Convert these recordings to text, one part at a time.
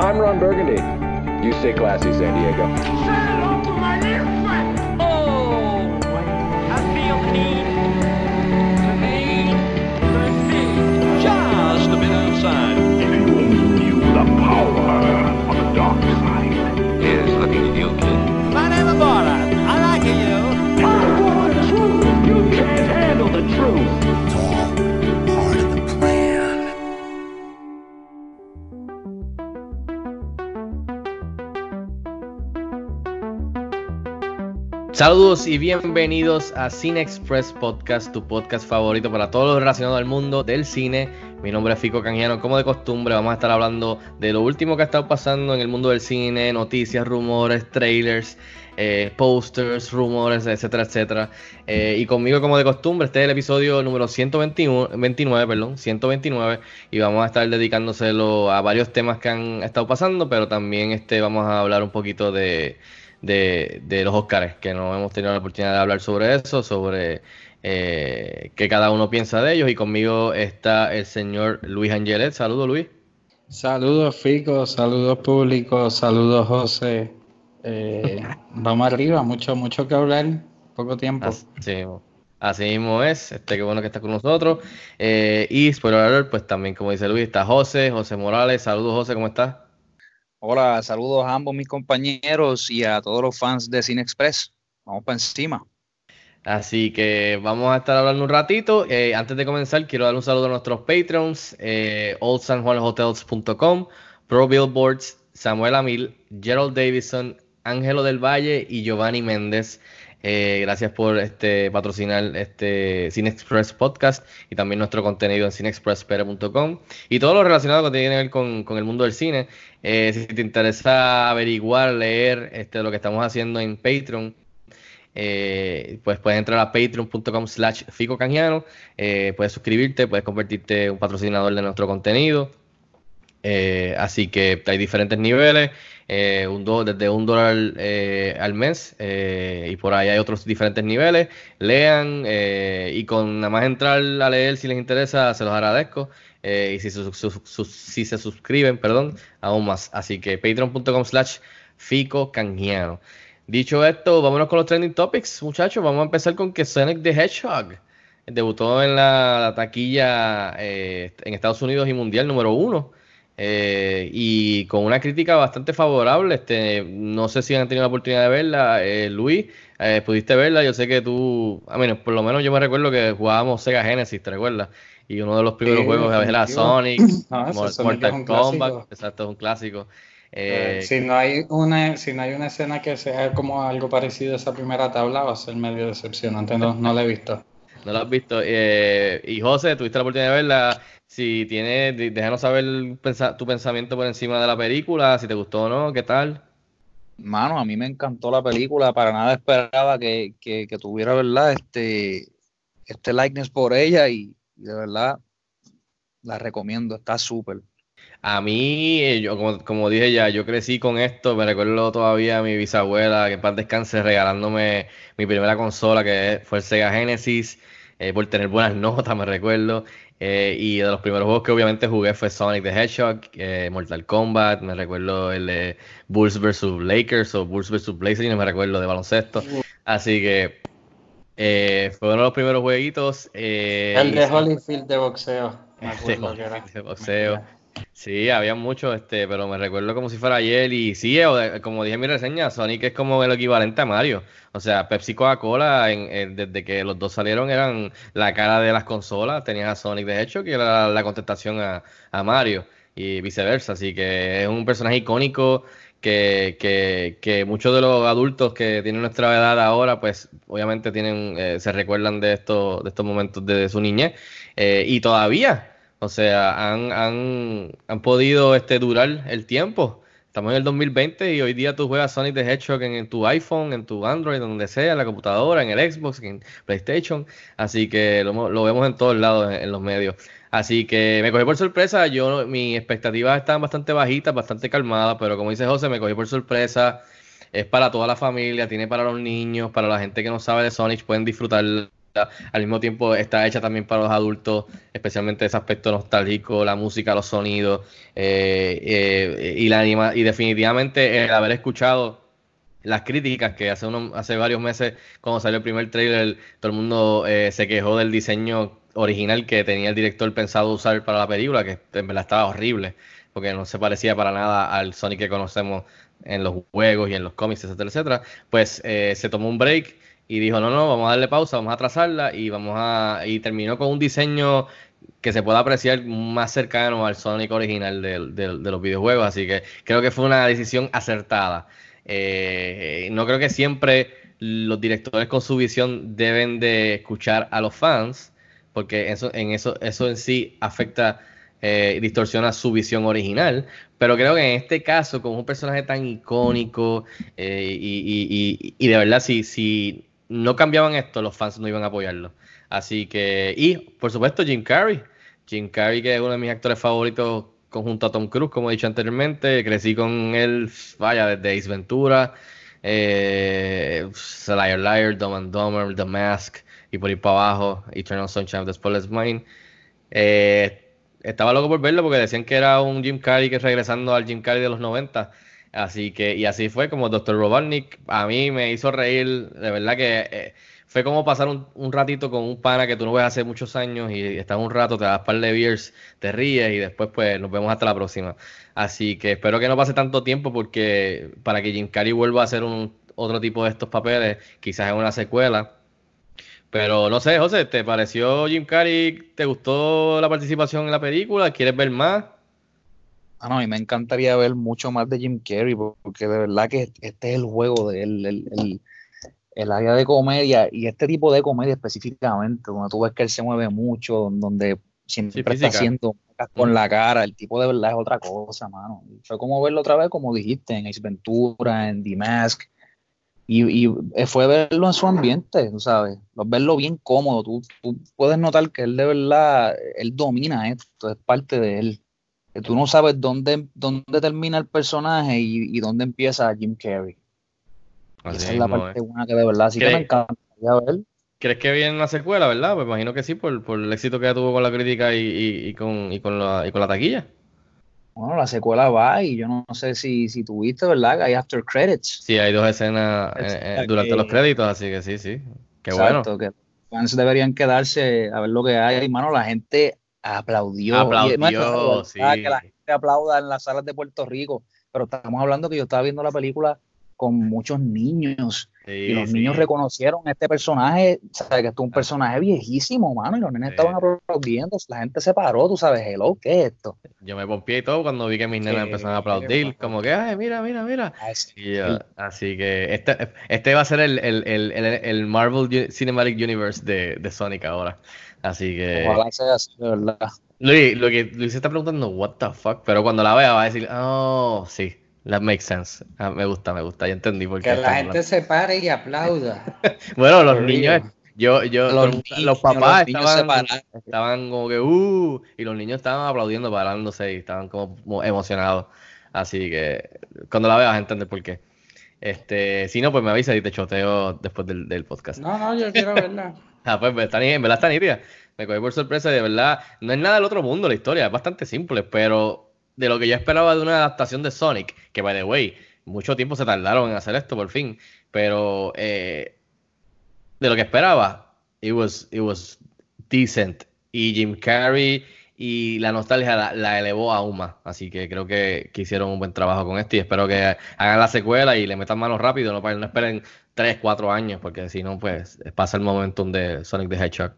I'm Ron Burgundy. You stay classy, San Diego. Oh, I feel heat. Saludos y bienvenidos a Cine Express Podcast, tu podcast favorito para todo lo relacionado al mundo del cine. Mi nombre es Fico Canjiano, como de costumbre vamos a estar hablando de lo último que ha estado pasando en el mundo del cine, noticias, rumores, trailers, eh, posters, rumores, etcétera, etcétera. Eh, y conmigo como de costumbre, este es el episodio número 121, 29, perdón, 129, y vamos a estar dedicándoselo a varios temas que han estado pasando, pero también este, vamos a hablar un poquito de de, de los Oscars, que no hemos tenido la oportunidad de hablar sobre eso, sobre eh, qué cada uno piensa de ellos. Y conmigo está el señor Luis Angelet. Saludos, Luis. Saludos Fico, saludos públicos, saludos José. Eh, vamos arriba, mucho, mucho que hablar, poco tiempo. Así, así mismo es, este qué bueno que está con nosotros. Eh, y spoiler alert, pues también como dice Luis, está José, José Morales. Saludos José, ¿cómo estás? Hola, saludos a ambos mis compañeros y a todos los fans de Cine Express. Vamos para encima. Así que vamos a estar hablando un ratito. Eh, antes de comenzar, quiero dar un saludo a nuestros patrons, eh, oldsanjuanhotels.com, Pro Billboards, Samuel Amil, Gerald Davison, Ángelo del Valle y Giovanni Méndez. Eh, gracias por este patrocinar este Cine Express Podcast y también nuestro contenido en cinexpresspere.com y todo lo relacionado que tiene ver con, el mundo del cine. Eh, si te interesa averiguar, leer este, lo que estamos haciendo en Patreon, eh, pues puedes entrar a patreon.com slash ficocanjiano, eh, puedes suscribirte, puedes convertirte en un patrocinador de nuestro contenido. Eh, así que hay diferentes niveles, eh, un do, desde un dólar eh, al mes y por ahí hay otros diferentes niveles. Lean y con nada más entrar a leer si les interesa, se los agradezco. y si, su, su, su, si se suscriben, perdón, aún más. Así que patreon.com slash fico canjiano. Dicho esto, vámonos con los trending topics, muchachos. Vamos a empezar con que Sonic the Hedgehog debutó en la, la taquilla eh, en Estados Unidos y mundial número uno. Eh, y con una crítica bastante favorable. Este, no sé si han tenido la oportunidad de verla. Eh, Luis, eh, pudiste verla. Yo sé que tú, a menos por lo menos yo me recuerdo que jugábamos Sega Genesis, ¿te recuerdas? Y uno de los primeros juegos era. Sonic, Sonic Mortal Kombat. Exacto, es un clásico. Eh, Eh, si no hay una, si no hay una escena que sea como algo parecido a esa primera tabla, va a ser medio decepcionante. No, no la he visto. No lo has visto. Eh, y José, tuviste la oportunidad de verla. Si tienes, déjanos saber pensa- tu pensamiento por encima de la película, si te gustó o no, qué tal. Mano, a mí me encantó la película, para nada esperaba que, que, que tuviera, ¿verdad? Este, este likeness por ella y, y de verdad la recomiendo, está súper. A mí, eh, yo como, como dije ya, yo crecí con esto, me recuerdo todavía a mi bisabuela, que en paz descanse, regalándome mi primera consola, que fue el Sega Genesis, eh, por tener buenas notas, me recuerdo. Eh, y de los primeros juegos que obviamente jugué fue Sonic the Hedgehog, eh, Mortal Kombat, me recuerdo el de Bulls vs. Lakers o Bulls vs. Blazers, no me recuerdo de baloncesto. Así que fue uno de los primeros jueguitos. El de Holyfield de boxeo. Me de acuerdo que era. De boxeo. Sí, había muchos, este, pero me recuerdo como si fuera ayer. Y sí, como dije en mi reseña, Sonic es como el equivalente a Mario. O sea, Pepsi Coca-Cola, en- en- desde que los dos salieron, eran la cara de las consolas. Tenías a Sonic de hecho, que era la contestación a, a Mario, y viceversa. Así que es un personaje icónico que, que, que muchos de los adultos que tienen nuestra edad ahora, pues obviamente tienen, eh, se recuerdan de estos, de estos momentos de su niñez. Eh, y todavía. O sea, han, han, han podido este, durar el tiempo. Estamos en el 2020 y hoy día tú juegas Sonic the Hedgehog en, tu iPhone, en tu Android, donde sea, en la computadora, en el Xbox, en PlayStation. Así que lo, lo vemos en todos lados en, los medios. Así que me cogí por sorpresa. Yo, mis expectativas estaban bastante bajitas, bastante calmadas, pero como dice José, me cogí por sorpresa. Es para toda la familia, tiene para los niños, para la gente que no sabe de Sonic, pueden disfrutarla. Al mismo tiempo está hecha también para los adultos, especialmente ese aspecto nostálgico, la música, los sonidos eh, eh, y la anima y definitivamente el haber escuchado las críticas que hace uno, hace varios meses cuando salió el primer trailer todo el mundo eh, se quejó del diseño original que tenía el director pensado usar para la película que en verdad estaba horrible porque no se parecía para nada al Sonic que conocemos en los juegos y en los cómics etcétera etcétera. Pues se tomó un break y dijo, no, no, vamos a darle pausa, vamos a trazarla y vamos a y terminó con un diseño que se pueda apreciar más cercano al Sonic original de, de, los videojuegos, así que creo que fue una decisión acertada. Eh, no creo que siempre los directores con su visión deben de escuchar a los fans, porque eso en eso eso en sí afecta eh, distorsiona su visión original. Pero creo que en este caso, con un personaje tan icónico eh, y, y, de verdad, si, si no cambiaban esto, los fans no iban a apoyarlo. Así que, y por supuesto, Jim Carrey. Jim Carrey, que es uno de mis actores favoritos, conjunto a Tom Cruise, como he dicho anteriormente. Crecí con él, vaya, desde Ace Ventura, eh, Liar Liar, Dumb and Dumber, The Mask, y por ir para abajo, Eternal Sunshine of the Spotless Mind. Eh, estaba loco por verlo porque decían que era un Jim Carrey que regresando al Jim Carrey de los 90 Así que, y así fue como Dr. Robotnik a mí me hizo reír, de verdad que eh, fue como pasar un, ratito con un pana que tú no ves hace muchos años y estás un rato, te das par de beers, te ríes y después pues nos vemos hasta la próxima. Así que espero que no pase tanto tiempo porque para que Jim Carrey vuelva a hacer un, otro tipo de estos papeles, quizás en una secuela. Pero no sé, José, ¿te pareció Jim Carrey? ¿Te gustó la participación en la película? ¿Quieres ver más? Ah, no, mí me encantaría ver mucho más de Jim Carrey, porque de verdad que este es el juego de él, el, el, área de comedia, y este tipo de comedia específicamente, donde tú ves que él se mueve mucho, donde siempre está haciendo con la cara, el tipo de verdad es otra cosa, mano. Fue como verlo otra vez, como dijiste, en Ace Ventura, en The Mask, y, y fue verlo en su ambiente, sabes, verlo bien cómodo, tú, tú puedes notar que él de verdad, él domina esto, es parte de él tú no sabes dónde, dónde termina el personaje y, dónde empieza Jim Carrey. Esa es la parte buena que de verdad sí que me encantaría ver. ¿Crees que viene una secuela, verdad? Pues imagino que sí, por, por el éxito que tuvo con la crítica y, y, con, y, con la, y con la taquilla. Bueno, la secuela va y yo no sé si, si tuviste, ¿verdad? Hay after credits. Sí, hay dos escenas eh, eh, durante los créditos, así que sí, sí. Qué Exacto, que fans deberían quedarse a ver lo que hay. Hermano, la gente aplaudió. Aplaudió, sí. Que la gente aplauda en las salas de Puerto Rico, pero estamos hablando que yo estaba viendo la película con muchos niños y los niños reconocieron este personaje, sabes que esto es un personaje viejísimo, mano, y los nenes estaban aplaudiendo, la gente se paró, tú sabes, hello, ¿qué es esto? Yo me pompié y todo cuando vi que mis nenes empezaron a aplaudir, como que, ay, mira, mira, mira. así que este, este va a ser el, el, el, el Marvel Cinematic Universe de, de Sonic ahora. Así que. Ojalá sea así, de verdad. Luis, lo que Luis se está preguntando, what the fuck, pero cuando la vea va a decir, oh, sí, that makes sense. Ah, me gusta, me gusta, ya entendí por qué. Que la gente se pare y aplauda. bueno, los niños, yo, yo, los, papás estaban, estaban como que, uh, y los niños estaban aplaudiendo, parándose y estaban como emocionados. Así que cuando la veas vas a entender por qué. Este, si no, pues me avisa y te choteo después del, del podcast. No, no, yo quiero verla. Ah, pues, pues está, en verdad está nítida. Me cogí por sorpresa y de verdad no es nada del otro mundo la historia, es bastante simple, pero de lo que yo esperaba de una adaptación de Sonic, que by the way, mucho tiempo se tardaron en hacer esto por fin, pero eh, de lo que esperaba, it was, it was decent. Y Jim Carrey y la nostalgia la, elevó aún más. Así que creo que, que, hicieron un buen trabajo con esto y espero que hagan la secuela y le metan manos rápido, no, no esperen 3, 4 años, porque si no, pues pasa el momentum de Sonic the Hedgehog.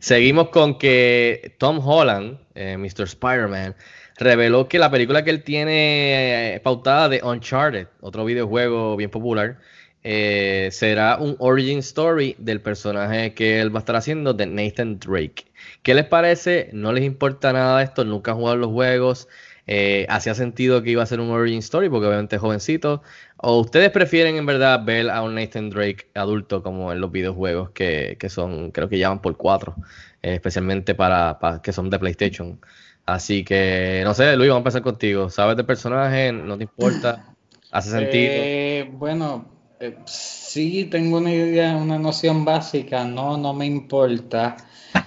Seguimos con que Tom Holland, eh, Mr. Spider-Man, reveló que la película que él tiene eh, pautada de Uncharted, otro videojuego bien popular, eh, será un origin story del personaje que él va a estar haciendo de Nathan Drake. ¿Qué les parece? No les importa nada esto, nunca han jugado los juegos. Eh, hacía sentido que iba a ser un origin story porque obviamente es jovencito. ¿O ustedes prefieren en verdad ver a un Nathan Drake adulto como en los videojuegos que, son, creo que llaman por cuatro, eh, especialmente para, que son de PlayStation? Así que, no sé, Luis, vamos a empezar contigo. ¿Sabes del personaje? ¿No te importa? ¿Hace sentido? Eh, bueno, eh, sí tengo una idea, una noción básica, no, no me importa.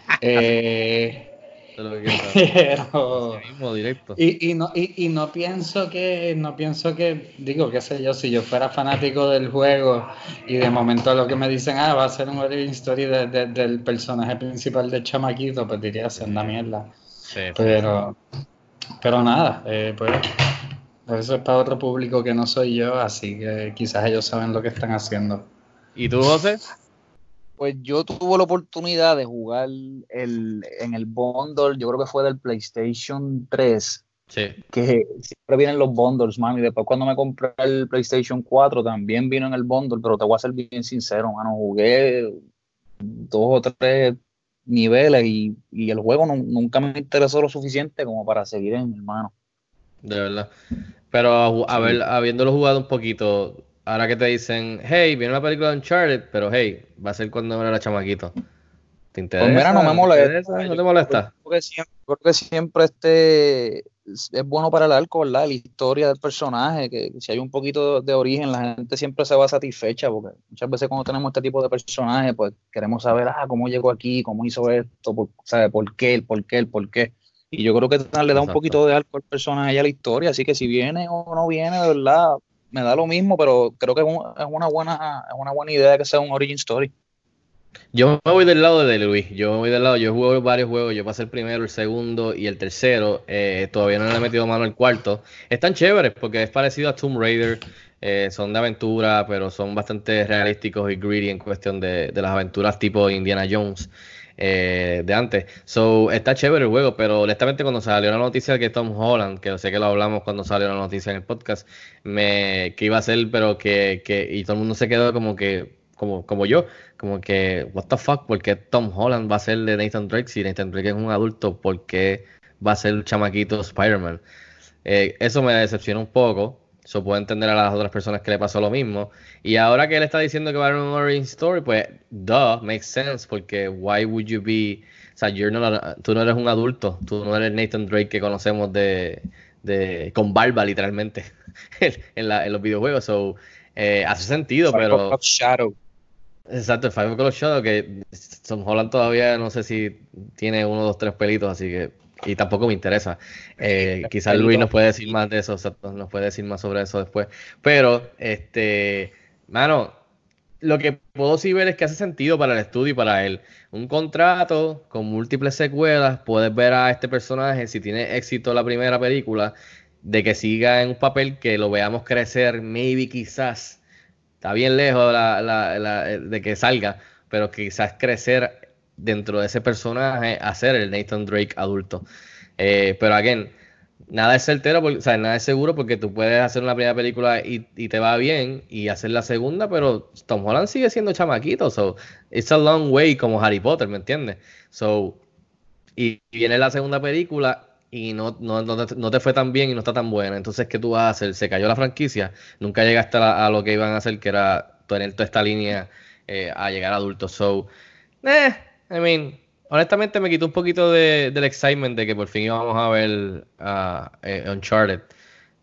Eh, pero, mismo, directo. y, y no, y, y no pienso que, no pienso que, digo, qué sé yo, si yo fuera fanático del juego y de momento lo que me dicen, ah, va a ser un origin story de- de- del personaje principal de Chamaquito, pues diría, es una mierda. Sí, Pero, pero nada, eh, pues eso es para otro público que no soy yo, así que quizás ellos saben lo que están haciendo. ¿Y tú, José? Pues yo tuve la oportunidad de jugar el, en el bundle, yo creo que fue del PlayStation 3, Sí. que siempre vienen los bundles, man, y después cuando me compré el PlayStation 4 también vino en el bundle, pero te voy a ser bien sincero, mano, jugué dos o tres niveles y, y el juego nu- nunca me interesó lo suficiente como para seguir en mi hermano. De verdad. Pero a, ver, habiéndolo jugado un poquito, ahora que te dicen, hey, viene una película de Uncharted, pero hey, va a ser cuando era chamaquito. ¿Te interesa? Pues mira, no me ¿Te molesta. ¿No te molesta? Creo que siempre, creo que siempre este es es bueno para el arco, ¿verdad? La historia del personaje, que si hay un poquito de origen, la gente siempre se va satisfecha, porque muchas veces cuando tenemos este tipo de personajes, pues queremos saber, ah, cómo llegó aquí, cómo hizo esto, por, ¿sabe? ¿Por qué, el por qué, el por qué? Y yo creo que le da un poquito de arco al personaje y a la historia, así que si viene o no viene, de verdad, me da lo mismo, pero creo que es una buena es una buena idea que sea un origin story. Yo me voy del lado de Luis. Yo me voy del lado. Yo juego varios juegos. Yo pasé el primero, el segundo y el tercero. Eh, todavía no le he metido mano al cuarto. Están chéveres porque es parecido a Tomb Raider. Eh, son de aventura, pero son bastante realísticos y greedy en cuestión de, de las aventuras tipo Indiana Jones eh, de antes. So, está chévere el juego, pero honestamente cuando salió la noticia de que Tom Holland, que sé que lo hablamos cuando salió la noticia en el podcast, me, que iba a ser, pero que, que, y todo el mundo se quedó como que, como, como yo, como que, what the fuck, ¿por qué Tom Holland va a ser de Nathan Drake si Nathan Drake es un adulto? ¿Por qué va a ser el chamaquito Spider-Man? Eh, eso me decepciona un poco. Eso puedo entender a las otras personas que le pasó lo mismo. Y ahora que él está diciendo que va a haber un origin story, pues, duh, makes sense, porque why would you be, o sea, you're not- tú no eres un adulto, tú no eres Nathan Drake que conocemos de, de con barba, literalmente, en, la- en los videojuegos. So, eh, hace sentido, pero... Shadow. Exacto, el Five O'Clock Shadow, que Tom Holland todavía no sé si tiene uno, dos, tres pelitos, así que. Y tampoco me interesa. Eh, quizás Luis nos puede decir más de eso, nos puede decir más sobre eso después. Pero, este. Mano, lo que puedo sí ver es que hace sentido para el estudio y para él. Un contrato con múltiples secuelas, puedes ver a este personaje, si tiene éxito la primera película, de que siga en un papel que lo veamos crecer, maybe quizás está bien lejos la- la- la- de que salga, pero quizás crecer dentro de ese personaje a ser el Nathan Drake adulto. Eh, pero again, nada es certero, porque- o sea, nada es seguro porque tú puedes hacer una primera película y, y te va bien y hacer la segunda, pero Tom Holland sigue siendo chamaquito, so it's a long way como Harry Potter, ¿me entiendes? So, y viene la segunda película y no, no, no te, fue tan bien y no está tan buena. Entonces, ¿qué tú vas a hacer? Se cayó la franquicia. Nunca llegaste a, a lo que iban a hacer, que era tener toda esta línea eh, a llegar a adultos. So, eh, I mean, honestamente me quitó un poquito de, del excitement de que por fin íbamos a ver a Uncharted.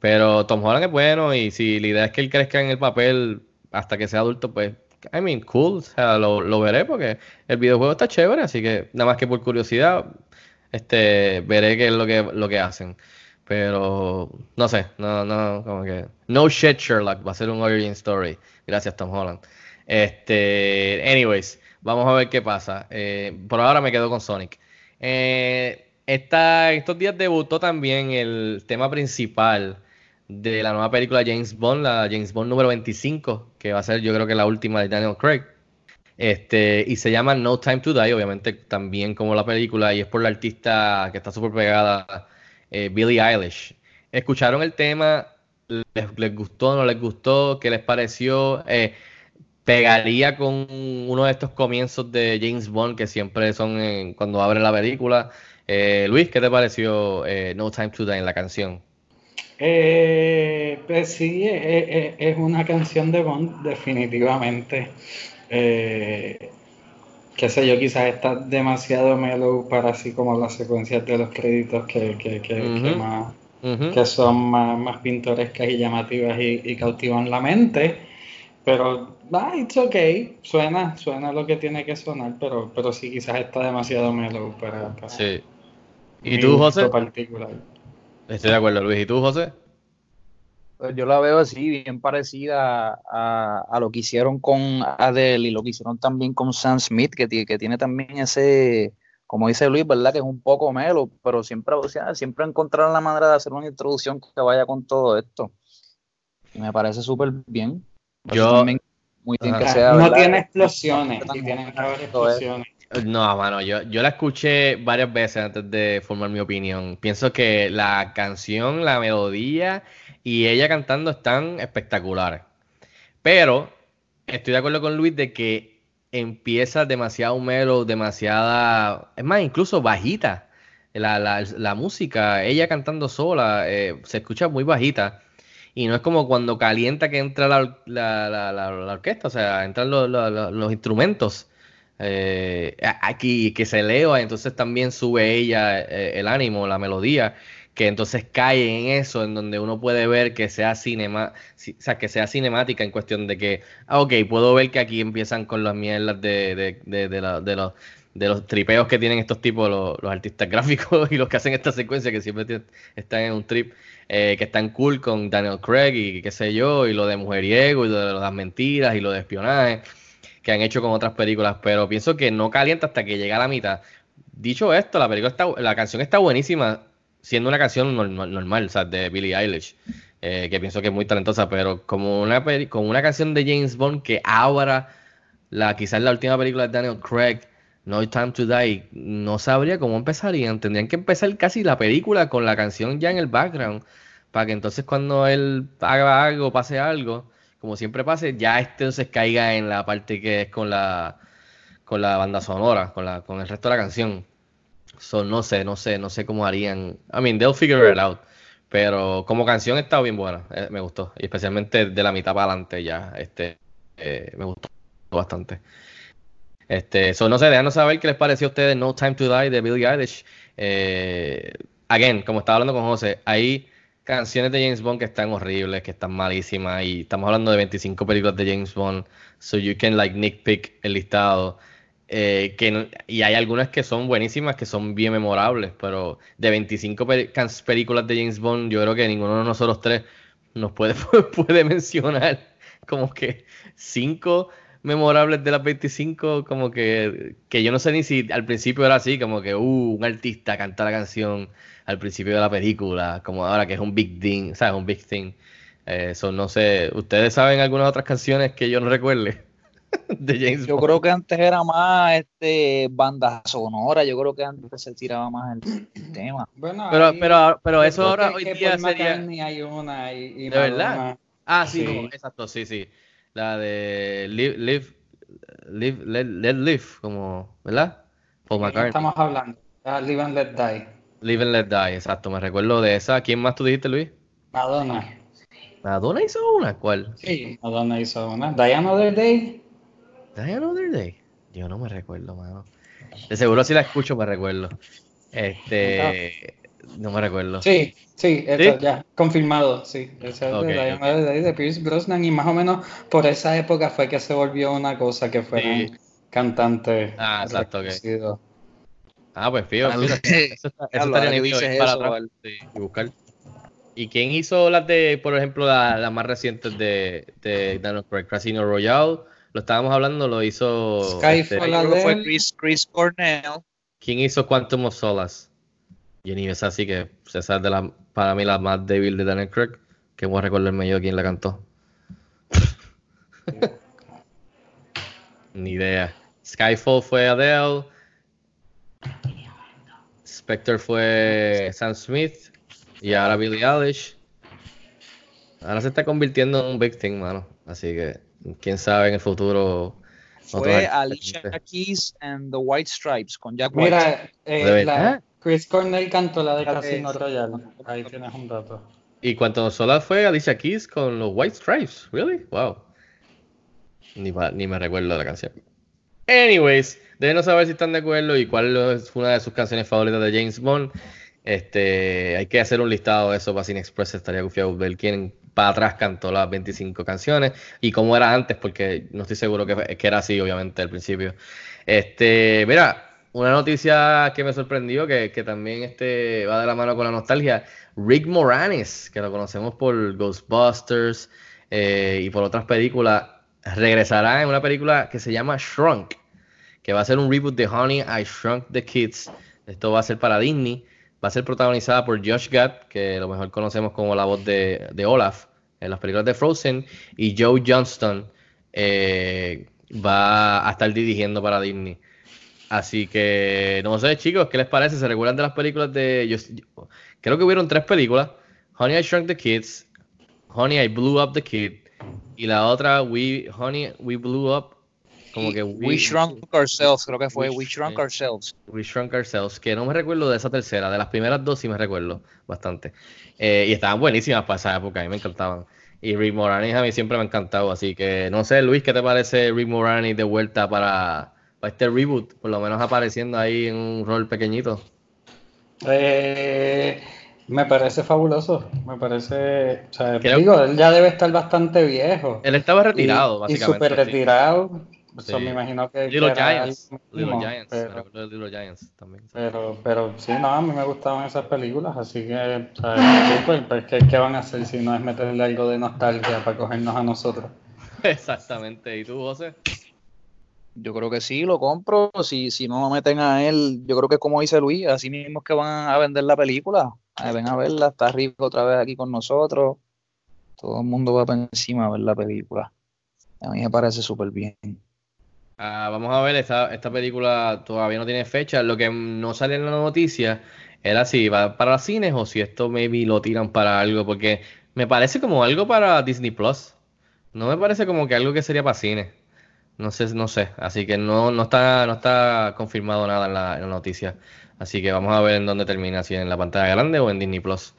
Pero Tom Holland es bueno y si la idea es que él crezca en el papel hasta que sea adulto, pues, I mean, cool, o sea, lo, lo veré porque el videojuego está chévere, así que nada más que por curiosidad, este, veré qué es lo que, lo que hacen. Pero, no sé, no, no, como que, no shit Sherlock, va a ser un origin story. Gracias Tom Holland. Este, anyways, vamos a ver qué pasa. Eh, por ahora me quedo con Sonic. Eh, esta- estos días debutó también el tema principal de la nueva película James Bond, la James Bond número 25, que va a ser yo creo que la última de Daniel Craig. Este, y se llama No Time to Die, obviamente también como la película, y es por la artista que está súper pegada, eh, Billie Eilish. ¿Escucharon el tema? ¿Les, les gustó? ¿No les gustó? ¿Qué les pareció? Eh, pegaría con uno de estos comienzos de James Bond que siempre son en- cuando abre la película. Eh, Luis, ¿qué te pareció eh, No Time to Die en la canción? Eh, pues sí, eh, es una canción de Bond, definitivamente. Qué sé yo, quizás está demasiado mellow para así como las secuencias de los créditos que, que, que, más, que son más, más pintorescas y llamativas y, y cautivan la mente. Pero, ah, it's okay. Suena, suena lo que tiene que sonar, pero, pero sí, quizás está demasiado mellow para, para Sí. ¿Y tú, José? particular. Estoy de acuerdo, Luis. ¿Y tú, José? Pues yo la veo así, bien parecida a, a lo que hicieron con Adele y lo que hicieron también con Sam Smith, que, tiene- que tiene también ese, como dice Luis, ¿verdad? Que es un poco melo, pero siempre, o sea, siempre encontraron la manera de hacer una introducción que vaya con todo esto. Y me parece súper bien. Yo- también muy bien que Ajá. sea, no tiene explosiones, y tiene que haber explosiones. No, mano, yo, yo la escuché varias veces antes de formar mi opinión. Pienso que la canción, la melodía y ella cantando están espectaculares. Pero estoy de acuerdo con Luis de que empieza demasiado melo, demasiada, es más, incluso bajita. La, la- la música, ella cantando sola, eh, se escucha muy bajita. Y no es como cuando calienta que entra la, la- la- la- orquesta, o sea, entran los, los- instrumentos. Eh, aquí que se eleva, entonces también sube ella eh, el ánimo, la melodía, que entonces cae en eso, en donde uno puede ver que sea cinema, ci- o sea, que sea cinemática en cuestión de que, ah, ok, puedo ver que aquí empiezan con las mierdas de, de, de, de los, de los tripeos que tienen estos tipos, los, los artistas gráficos y los que hacen esta secuencia, que siempre están en un trip, eh, que están cool con Daniel Craig y qué sé yo, y lo de mujeriego y lo de las mentiras y lo de espionaje que han hecho con otras películas, pero pienso que no calienta hasta que llega a la mitad. Dicho esto, la película está, la canción está buenísima, siendo una canción normal, o sea, de Billie Eilish, eh, que pienso que es muy talentosa, pero como una como una canción de James Bond que abra la quizás la última película de Daniel Craig, No Time to Die, no sabría cómo empezarían. Tendrían que empezar casi la película con la canción ya en el background, para que entonces cuando él haga algo, pase algo, como siempre pase, ya este entonces caiga en la parte que es con la con la banda sonora, con la con el resto de la canción. So, no sé, no sé, no sé cómo harían. I mean, they'll figure it out. Pero como canción está bien buena, eh, me gustó. Y especialmente de la mitad para adelante ya, este, eh, me gustó bastante. Este, so, no sé, déjanos saber qué les pareció a ustedes No Time to Die de Billie Eilish. Eh, again, como estaba hablando con José, hay canciones de James Bond que están horribles, que están malísimas, y estamos hablando de 25 películas de James Bond, so you can like nitpick el listado. Eh, y hay algunas que son buenísimas, que son bien memorables, pero de 25 pe- can- películas de James Bond, yo creo que ninguno de nosotros tres nos puede, puede mencionar como que cinco memorables de las 25, como que, que yo no sé ni si al principio era así, como que, uh, un artista canta la canción al principio de la película, como ahora que es un big thing, ¿sabes? Un big thing. Eh, Eso no sé, ¿ustedes saben algunas otras canciones que yo no recuerde de James Yo Bond? creo que antes era más este banda sonora, yo creo que antes se tiraba más el, tema. Bueno, Pero, ahí- pero, pero eso ahora que- hoy que día sería... McCartney hay una y, y ¿De verdad? Ah, sí, exacto, sí, sí. La de Live, Live, Live, Let, Let Live, como, ¿verdad? Paul ¿De quién McCartney. estamos hablando? Ah, Live and Let Die. Live and Let Die, exacto, me recuerdo de esa. ¿Quién más tú dijiste, Luis? Madonna. ¿Madonna hizo una? ¿Cuál? Sí, Madonna hizo una. Diana Other Day. ¿Die Another Day? Yo no me recuerdo, mano. De seguro si la escucho me recuerdo. Este, no me recuerdo. Sí, sí, eso, ¿Sí? ya, confirmado, sí. Esa es Ok, de Diana ok. Other Day de Pierce Brosnan y más o menos por esa época fue que se volvió una cosa que fueran Sí. cantantes Ah, exacto, ok. reconocidos. Ah, pues fío, eso, está- eso estaría dices para eso, atrás sí, y buscar. ¿Y quién hizo las de, por ejemplo, la- las más recientes de, de Daniel Craig? Casino Royale, lo estábamos hablando, lo hizo... Skyfall, este, la de fue. Chris, Chris Cornell. ¿Quién hizo Quantum of Solace? Yo ni esa sí que esa es de la, para mí la más débil de Daniel Craig, que voy a recordarme yo quién la cantó. Ni idea. Skyfall fue Adele. Spectre fue Sam Smith. Y ahora Billie Eilish. Ahora se está convirtiendo en un big thing, mano. Así que quién sabe en el futuro. Fue Alicia Keys and the White Stripes con Jack White. Mira, eh. Chris Cornell cantó la de Casino Royale. Ahí tienes un dato. Y cuando sola fue Alicia Keys con los White Stripes. ¿Really? Wow. Ni, ni me recuerdo de la canción. Anyways, déjenos saber si están de acuerdo y cuál es una de sus canciones favoritas de James Bond. Este, hay que hacer un listado de eso para Cine Express, estaría confiado ver quién para atrás cantó las 25 canciones y cómo era antes, porque no estoy seguro que, que era así, obviamente, al principio. Este, mira, una noticia que me sorprendió, que, que también este, va de la mano con la nostalgia, Rick Moranis, que lo conocemos por Ghostbusters eh, y por otras películas, regresará en una película que se llama Shrunk, que va a ser un reboot de Honey, I Shrunk the Kids. Esto va a ser para Disney. Va a ser protagonizada por Josh Gad, que lo mejor conocemos como la voz de, de Olaf en las películas de Frozen, y Joe Johnston eh, va a estar dirigiendo para Disney. Así que, no sé, chicos, ¿qué les parece? ¿Se recuerdan de las películas de... yo- yo- creo que hubieron tres películas. Honey, I Shrunk the Kids, Honey, I Blew Up the Kid, y la otra, We, Honey, We Blew Up, como que We, Shrunk Ourselves, creo que fue We We Shrunk Ourselves. We Shrunk Ourselves, que no me recuerdo de esa tercera, de las primeras dos sí me recuerdo bastante. Eh, y estaban buenísimas para esa época, a mí me encantaban. Y Rick Moranis a mí siempre me ha encantado, así que no sé, Luis, ¿qué te parece Rick Moranis de vuelta para este reboot? Por lo menos apareciendo ahí en un rol pequeñito. Eh, me parece fabuloso, me parece, o sea, Creo- digo, él ya debe estar bastante viejo. Él estaba retirado, y, y básicamente. súper sí. retirado. Me imagino que, Little Giants, algo Little mismo, Giants, pero, Little Giants también. pero, pero sí, no, a mí me gustaban esas películas, así que, o sea, sí, pues, ¿qué, qué van a hacer si no es meterle algo de nostalgia para cogernos a nosotros? Exactamente, ¿y tú, José? Yo creo que sí, lo compro. Si, si no lo meten a él, yo creo que como dice Luis, así mismo es que van a vender la película. Ah, Ven a verla, está arriba otra vez aquí con nosotros. Todo el mundo va para encima a ver la película. A mí me parece súper bien. Ah, vamos a ver, esta, esta película todavía no tiene fecha. Lo que no sale en la noticia era si va para cines o si esto maybe lo tiran para algo, porque me parece como algo para Disney Plus. No me parece como que algo que sería para cine. No sé, no sé. Así que no, no está, no está confirmado nada en la, en la noticia. Así que vamos a ver en dónde termina, si en la pantalla grande o en Disney Plus.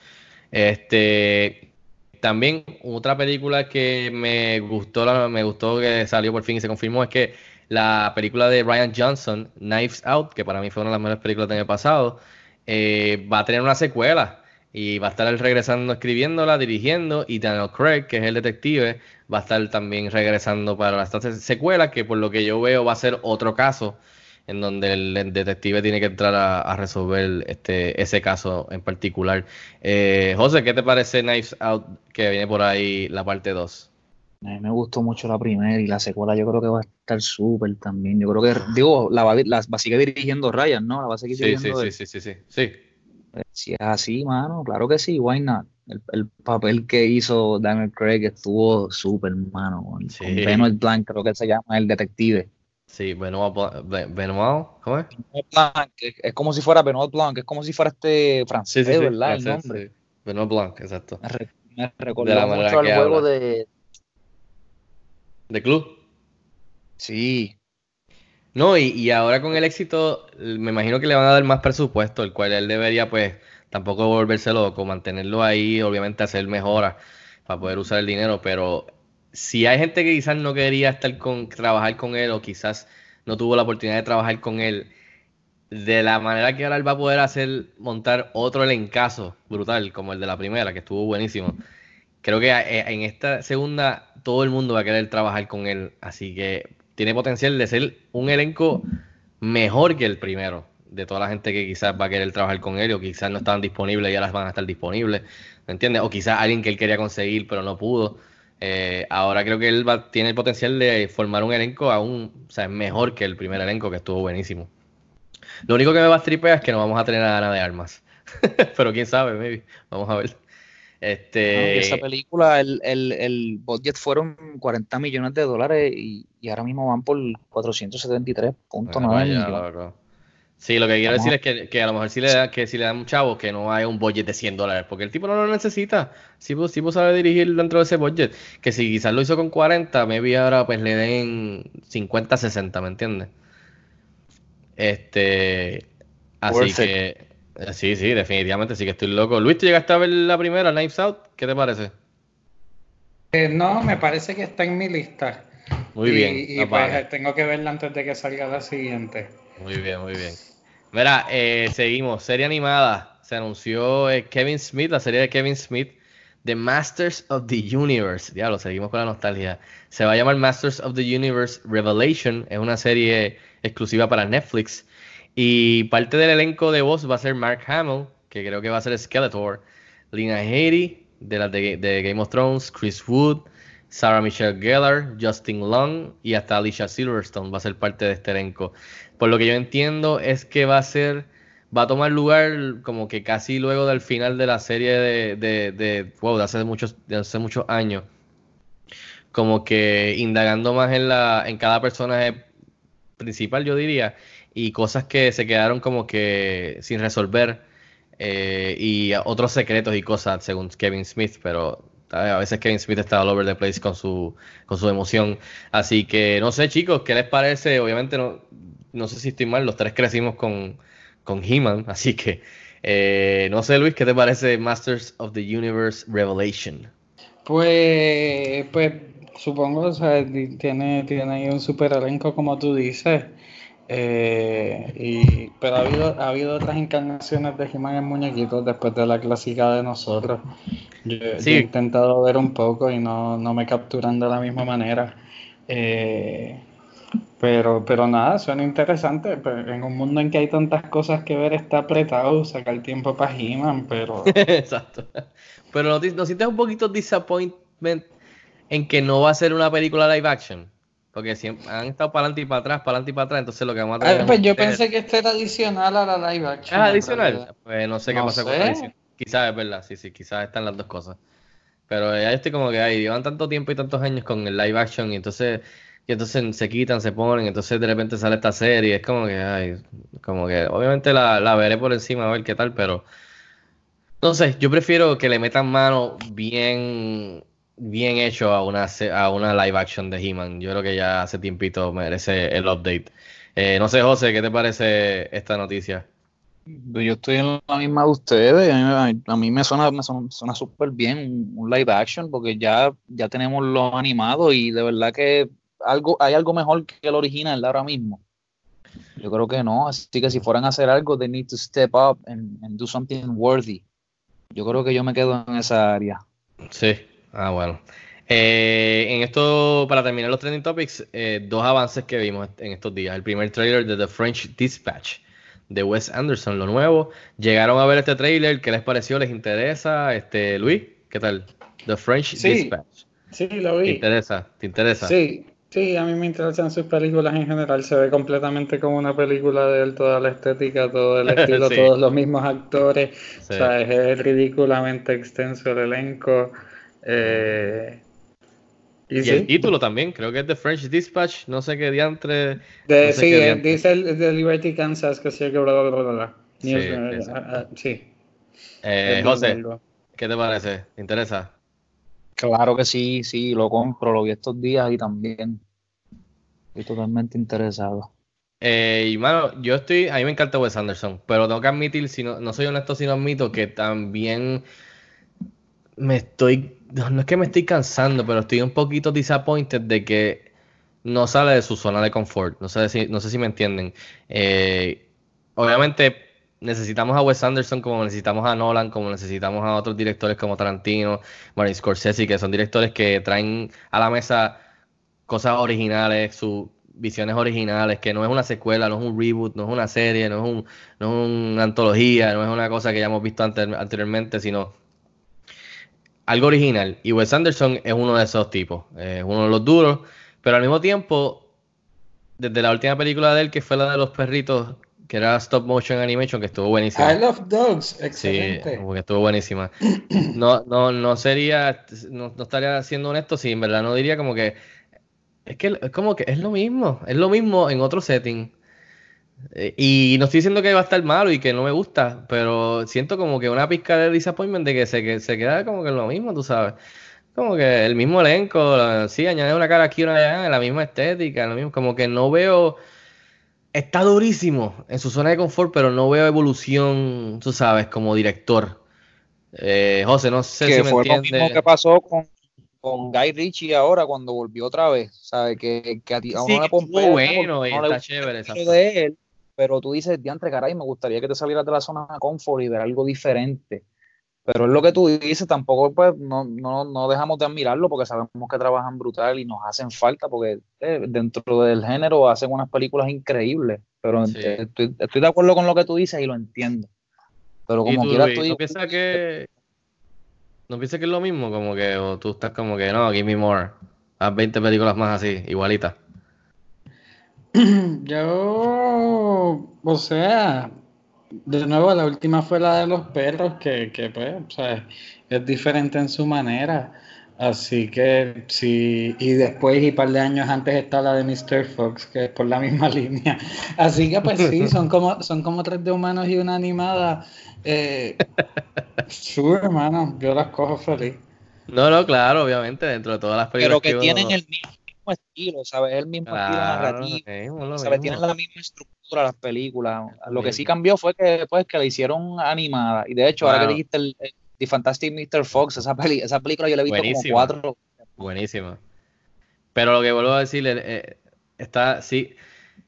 Este, también otra película que me gustó, la- me gustó que salió por fin y se confirmó es que la película de Ryan Johnson, Knives Out, que para mí fue una de las mejores películas del año pasado, eh, va a tener una secuela y va a estar él regresando escribiéndola, dirigiendo y Daniel Craig, que es el detective, va a estar también regresando para esta se- secuela que por lo que yo veo va a ser otro caso en donde el, detective tiene que entrar a, a resolver este ese caso en particular. Eh, José, ¿qué te parece Knives Out que viene por ahí la parte 2? A mí me gustó mucho la primera y la secuela yo creo que va a estar súper también. Yo creo que, digo, la va, a- la va a seguir dirigiendo Ryan, ¿no? La va a seguir Sí, sí, dirigiendo sí, él. sí, sí, sí, sí. Si es así, mano, claro que sí, why not? El, el papel que hizo Daniel Craig estuvo súper, mano. Con, Sí. con Benoit Blanc, creo que se llama el detective. Sí, Benoit, Bla- Be- Benoit, ¿cómo es? Benoit Blanc, es, es como si fuera Benoit Blanc, es como si fuera este francés, ¿verdad? el nombre. sí. Benoit Blanc, exacto. Me, re- me recordó mucho al juego habla. de. ¿De club? Sí, No, y, y ahora con el éxito, me imagino que le van a dar más presupuesto, el cual él debería, pues, tampoco volverse loco, mantenerlo ahí, obviamente hacer mejoras para poder usar el dinero, pero si hay gente que quizás no quería estar con, trabajar con él o quizás no tuvo la oportunidad de trabajar con él, de la manera que ahora él va a poder hacer, montar otro elencazo brutal, como el de la primera, que estuvo buenísimo. Creo que eh, en esta segunda todo el mundo va a querer trabajar con él, así que tiene potencial de ser un elenco mejor que el primero, de toda la gente que quizás va a querer trabajar con él o quizás no estaban disponibles y ahora van a estar disponibles, ¿me entiendes? O quizás alguien que él quería conseguir pero no pudo. Eh, ahora creo que él va- tiene el potencial de formar un elenco aún, o sea, mejor que el primer elenco que estuvo buenísimo. Lo único que me va a stripar es que no vamos a tener a Ana de Armas. pero quién sabe, maybe. Vamos a ver. Este, esa película, el, el, el budget fueron 40 millones de dólares y, y ahora mismo van por 473.9 Ah, vaya, millones. Sí, lo que quiero decir es que, que a lo mejor si le da, que si le dan un chavo que no haya un budget de 100 dólares, porque el tipo no lo necesita. Sí, pues, sí pues sabe dirigir dentro de ese budget. Que si quizás lo hizo con 40, maybe ahora pues le den 50, 60, ¿me entiendes? Este, así Worth que, sí, sí, definitivamente, sí que estoy loco. Luis, ¿tú llegaste a ver la primera, Knives Out? ¿Qué te parece? Eh, no, me parece que está en mi lista. Muy Y- bien, Y, pues tengo que verla antes de que salga la siguiente. Muy bien, muy bien. Mira, eh, seguimos. Serie animada. se anunció eh, Kevin Smith, la serie de Kevin Smith, The Masters of the Universe. Diablo, seguimos con la nostalgia. Se va a llamar Masters of the Universe Revelation. Es una serie exclusiva para Netflix. Y parte del elenco de voz va a ser Mark Hamill, que creo que va a ser Skeletor, Lina Headey, de, la de, de Game of Thrones, Chris Wood, Sarah Michelle Gellar, Justin Long y hasta Alicia Silverstone va a ser parte de este elenco. Por lo que yo entiendo es que va a ser, va a tomar lugar como que casi luego del final de la serie de, de, wow, de hace muchos, hace muchos años. Como que indagando más en la, en cada personaje principal, yo diría, y cosas que se quedaron como que sin resolver. eh, y otros secretos y cosas según Kevin Smith, pero a veces Kevin Smith está all over the place con su, con su emoción. Así que no sé, chicos, ¿qué les parece? Obviamente no, no sé si estoy mal, los tres crecimos con, con He-Man, así que eh, no sé, Luis, ¿qué te parece Masters of the Universe Revelation? Pues, pues supongo, o sea, tiene, tiene ahí un super elenco como tú dices. Eh, y, pero ha habido, ha habido otras encarnaciones de He-Man en muñequitos después de la clásica de nosotros. Yo, he intentado ver un poco y no, no me capturan de la misma manera. Eh, pero, pero nada, suena interesante. Pero en un mundo en que hay tantas cosas que ver, está apretado sacar tiempo para He-Man, pero Exacto. Pero ¿no, no sientes un poquito disappointment en que no va a ser una película live action? Porque siempre han estado para adelante y para atrás, para adelante y para atrás, entonces lo que vamos a tener Ah, es pues yo pensé que este era adicional a la live action. Ah, adicional. Pues no sé qué No pasa con sé. la edición. Quizás es verdad, sí, sí, quizás están las dos cosas. Pero ya estoy como que ay, llevan tanto tiempo y tantos años con el live action y entonces, y entonces se quitan, se ponen, entonces de repente sale esta serie, es como que, ay, como que obviamente la, la veré por encima a ver qué tal, pero no sé, yo prefiero que le metan mano bien, bien hecho a una, a una live action de He-Man. Yo creo que ya hace tiempito merece el update. Eh, no sé, José, ¿qué te parece esta noticia? Yo estoy en la misma de ustedes. A mí, me- suena, me suena, súper bien un, un live action porque ya, ya tenemos los animados y de verdad que algo, hay algo mejor que el original ahora mismo. Yo creo que no. Así que si fueran a hacer algo, they need to step up and, and do something worthy. Yo creo que yo me quedo en esa área. Sí, ah, bueno. Eh, en esto, para terminar los trending topics, eh, dos avances que vimos en estos días. El primer trailer de The French Dispatch de Wes Anderson, lo nuevo. Llegaron a ver este trailer, ¿qué les pareció? ¿Les interesa? Este, Luis, ¿qué tal? The French Sí. Dispatch. Sí, lo ¿Te vi. interesa? ¿Te interesa? Sí, sí, a mí me interesan sus películas en general. Se ve completamente como una película de él, toda la estética, todo el estilo, Sí. todos los mismos actores. Sí. O sea, es, es ridículamente extenso el elenco. Eh, y Y sí, el título también, creo que es The French Dispatch, no sé qué diantre. de, no sé sí, qué eh, diantre. dice el de Liberty, Kansas, que sí, que bla, bla, bla, bla, News, sí, eh, ah, ah. Eh, José. ¿qué te parece? ¿Te interesa? Claro que sí, sí, lo compro, lo vi estos días y también estoy totalmente interesado. Eh, y yo estoy, a mí me encanta Wes Anderson, pero tengo que admitir, si no, soy honesto si no admito que también me estoy, no, no es que me estoy cansando, pero estoy un poquito disappointed de que no sale de su zona de confort. No sé si, no sé si me entienden. Eh, obviamente necesitamos a Wes Anderson como necesitamos a Nolan, como necesitamos a otros directores como Tarantino, Martin Scorsese, que son directores que traen a la mesa cosas originales, sus visiones originales, que no es una secuela, no es un reboot, no es una serie, no es, un, una antología, no es una cosa que ya hemos visto ante- anteriormente, sino algo original. Y Wes Anderson es uno de esos tipos, es uno de los duros, pero al mismo tiempo, desde la última película de él, que fue la de los perritos, que era Stop Motion Animation, que estuvo buenísima. I Love Dogs, Sí, excelente. porque estuvo buenísima. No, no, no sería, no, no estaría siendo honesto si en verdad no diría como que es que es como que es lo mismo, es lo mismo en otro setting. Eh, Y no estoy diciendo que va a estar malo y que no me gusta, pero siento como que una pizca de disappointment de que se, que se queda como que lo mismo, tú sabes. Como que el mismo elenco, sí, añadir una cara aquí, una allá, la misma estética, lo mismo, como que no veo. Está durísimo en su zona de confort, pero no veo evolución, tú sabes, como director. Eh, José, no sé que si me fue lo mismo entiende. que pasó con, con Guy Ritchie ahora cuando volvió otra vez, ¿sabes? Que, que a, ti, a Sí, uno que le estuvo pompea bueno y no está chévere, exacto. de él, pero tú dices, diantre, caray, me gustaría que te salieras de la zona de confort y ver algo diferente. Pero es lo que tú dices, tampoco pues no, no, no dejamos de admirarlo porque sabemos que trabajan brutal y nos hacen falta porque eh, dentro del género hacen unas películas increíbles. Pero Sí. estoy, estoy de acuerdo con lo que tú dices y lo entiendo. Pero ¿Y como tú, quiera Luis, estoy... ¿no piensas que no piensas que es lo mismo? Como que o tú estás como que no, give me more. Haz 20 películas más así, igualitas. Yo, o sea, de nuevo, la última fue la de los perros, que, que pues, o sea, es diferente en su manera. Así que sí, y después y un par de años antes está la de Mr. Fox, que es por la misma línea. Así que pues sí, son como, son como tres de humanos y una animada. Eh, sure, hermano, yo las cojo feliz. No, no, claro, obviamente, dentro de todas las películas pero que tienen el mismo estilo, ¿sabes? El mismo estilo Claro. Tienen la misma estructura las películas. lo que sí cambió fue que, pues, que la hicieron animada. Y de hecho, ahora Claro. que dijiste el, el The Fantastic Mr. Fox, esa, peli, esa película yo la he visto Buenísima. como cuatro. Buenísima. Pero lo que vuelvo a decir, eh, eh, está, sí,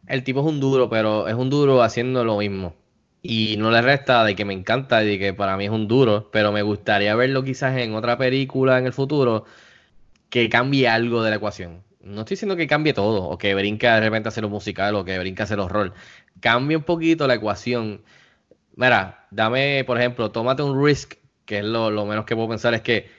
el tipo es un duro, pero es un duro haciendo lo mismo. Y no le resta de que me encanta y de que para mí es un duro, pero me gustaría verlo quizás en otra película en el futuro que cambie algo de la ecuación. No estoy diciendo que cambie todo, o que brinque de repente a hacer un musical, o que brinque a hacer horror. Cambie un poquito la ecuación. Mira, dame, por ejemplo, tómate un risk, que es lo, lo menos que puedo pensar, es que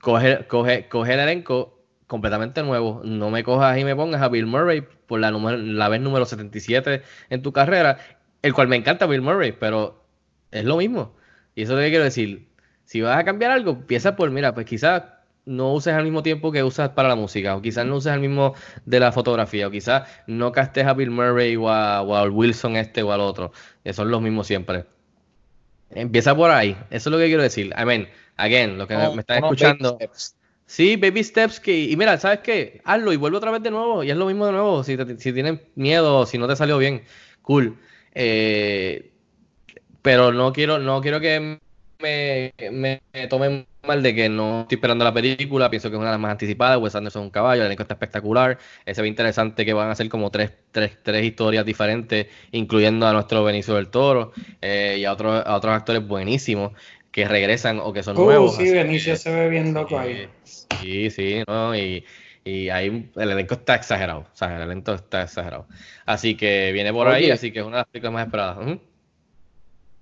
coge, coge, coge el elenco completamente nuevo. No me cojas y me pongas a Bill Murray por la, número- la vez número 77 en tu carrera, el cual me encanta Bill Murray, pero es lo mismo. Y eso es lo que quiero decir. Si vas a cambiar algo, empieza por, mira, pues quizás no uses al mismo tiempo que usas para la música, o quizás no uses al mismo de la fotografía, o quizás no castes a Bill Murray o, a, o Wilson este o al otro, que son los mismos siempre. Empieza por ahí, eso es lo que quiero decir. I mean, again, lo que me, me están escuchando. baby. Sí, baby steps que y mira, ¿sabes qué? Hazlo y vuelve otra vez de nuevo y es lo mismo de nuevo. Si, te- si tienes miedo, si no te salió bien, cool. Eh, pero no quiero, no quiero que me, me, me tomen mal de que no estoy esperando la película. Pienso que es una de las más anticipadas. Wes Anderson es un caballo, el elenco está espectacular. Eh, se ve interesante que van a hacer como tres, tres, tres historias diferentes, incluyendo a nuestro Benicio del Toro eh, y a otros, a otros actores buenísimos que regresan o que son Uh, nuevos. sí, que- Benicio se ve bien loco ahí. Sí, sí, no, y, y ahí el elenco está exagerado, o sea, el elenco está exagerado. Así que viene por ahí, así que es una de las películas más esperadas.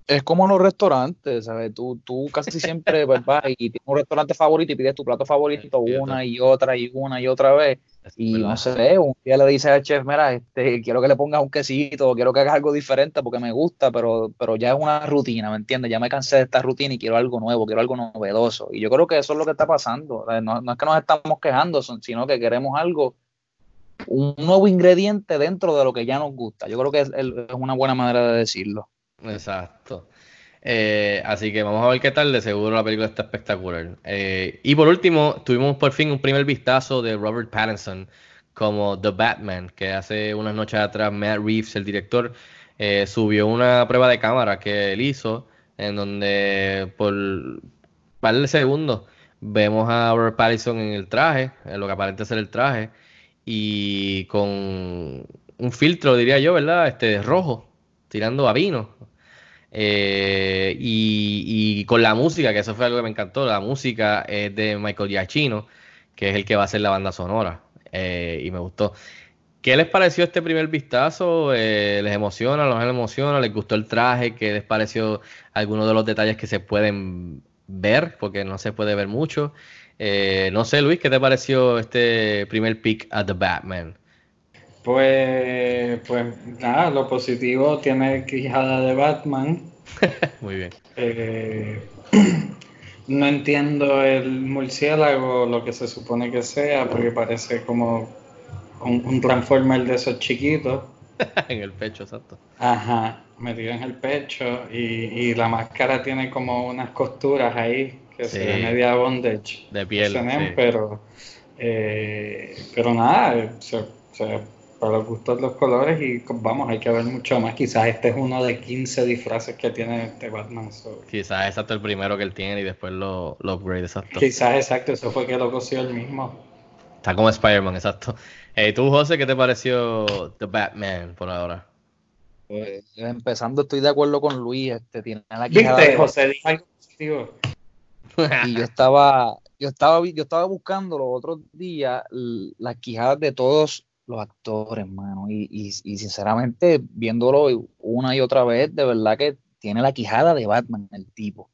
Es como los restaurantes, ¿sabes? Tú, tú casi siempre pues, vas y tienes un restaurante favorito y pides tu plato favorito una y otra y una y otra vez. Y no sé, un día le dices al chef, mira, este, quiero que le pongas un quesito, quiero que hagas algo diferente porque me gusta, pero, pero ya es una rutina, ¿me entiendes? Ya me cansé de esta rutina y quiero algo nuevo, quiero algo novedoso. Y yo creo que eso es lo que está pasando. No, no es que nos estamos quejando, sino que queremos algo, un nuevo ingrediente dentro de lo que ya nos gusta. Yo creo que es, es una buena manera de decirlo. Exacto. Eh, así que vamos a ver qué tal. De seguro la película está espectacular. Eh, y por último, tuvimos por fin un primer vistazo de Robert Pattinson como The Batman, que hace unas noches atrás Matt Reeves, el director, eh, subió una prueba de cámara que él hizo, en donde por un par de segundos vemos a Robert Pattinson en el traje, en lo que aparenta ser el traje, y con un filtro, diría yo, ¿verdad? Este rojo, tirando a vino. Eh, y, y con la música, que eso fue algo que me encantó, la música es de Michael Giacchino, que es el que va a hacer la banda sonora, eh, y me gustó. ¿Qué les pareció este primer vistazo? Eh, ¿Les emociona? ¿No les emociona? ¿Les gustó el traje? ¿Qué les pareció algunos de los detalles que se pueden ver? Porque no se puede ver mucho. No sé, Luis, ¿qué te pareció este primer pick a The Batman? Pues, pues nada, lo positivo tiene quijada de Batman. Muy bien. Eh, no entiendo el murciélago, lo que se supone que sea, porque parece como un, un Transformer de esos chiquitos. en el pecho, exacto. Ajá, metido en el pecho y, y la máscara tiene como unas costuras ahí que se Sí. ve media bondage. De piel, sí. pero, eh, pero nada, se- se- para los gustos los colores y vamos, hay que ver mucho más. Quizás este es uno de 15 disfraces que tiene este Batman. so, Quizás exacto el primero que él tiene y después lo, lo upgrade, exacto. Quizás exacto, eso fue que lo cosió él mismo. Está como Spider-Man, exacto. Eh, tú, José, ¿qué te pareció The Batman por ahora? Pues, empezando, estoy de acuerdo con Luis. Este, tiene la quijada ¿Viste? de- José dijo algo positivo. y yo estaba, yo estaba, yo estaba buscando los otros días las quijadas de todos los actores, mano. Y, y, y sinceramente, viéndolo una y otra vez, de verdad que tiene la quijada de Batman, el tipo.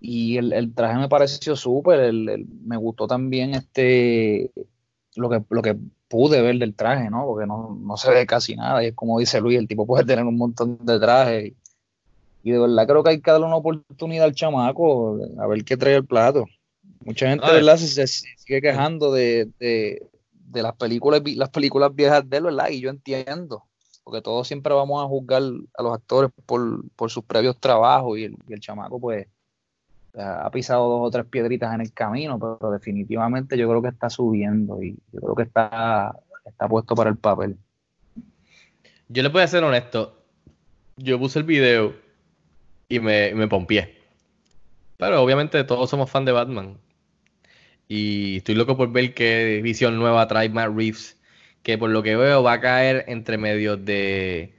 Y el, el traje me pareció súper, el- el- me gustó también este lo que, lo que pude ver del traje, ¿no? Porque no, no se ve casi nada. Y es como dice Luis, el tipo puede tener un montón de trajes. Y de verdad creo que hay que darle una oportunidad al chamaco a ver qué trae el plato. Mucha gente. ¿verdad? Se, se- se sigue quejando de, de- de las películas las películas viejas de él, ¿verdad? Y yo entiendo, porque todos siempre vamos a juzgar a los actores por, sus previos trabajos y el, chamaco pues ha pisado dos o tres piedritas en el camino, pero definitivamente yo creo que está subiendo y yo creo que está, está puesto para el papel. Yo le voy a ser honesto. Yo puse el video y me, me pompié. Pero obviamente todos somos fan de Batman. Y estoy loco por ver qué visión nueva trae Matt Reeves. Que por lo que veo va a caer entre medio de,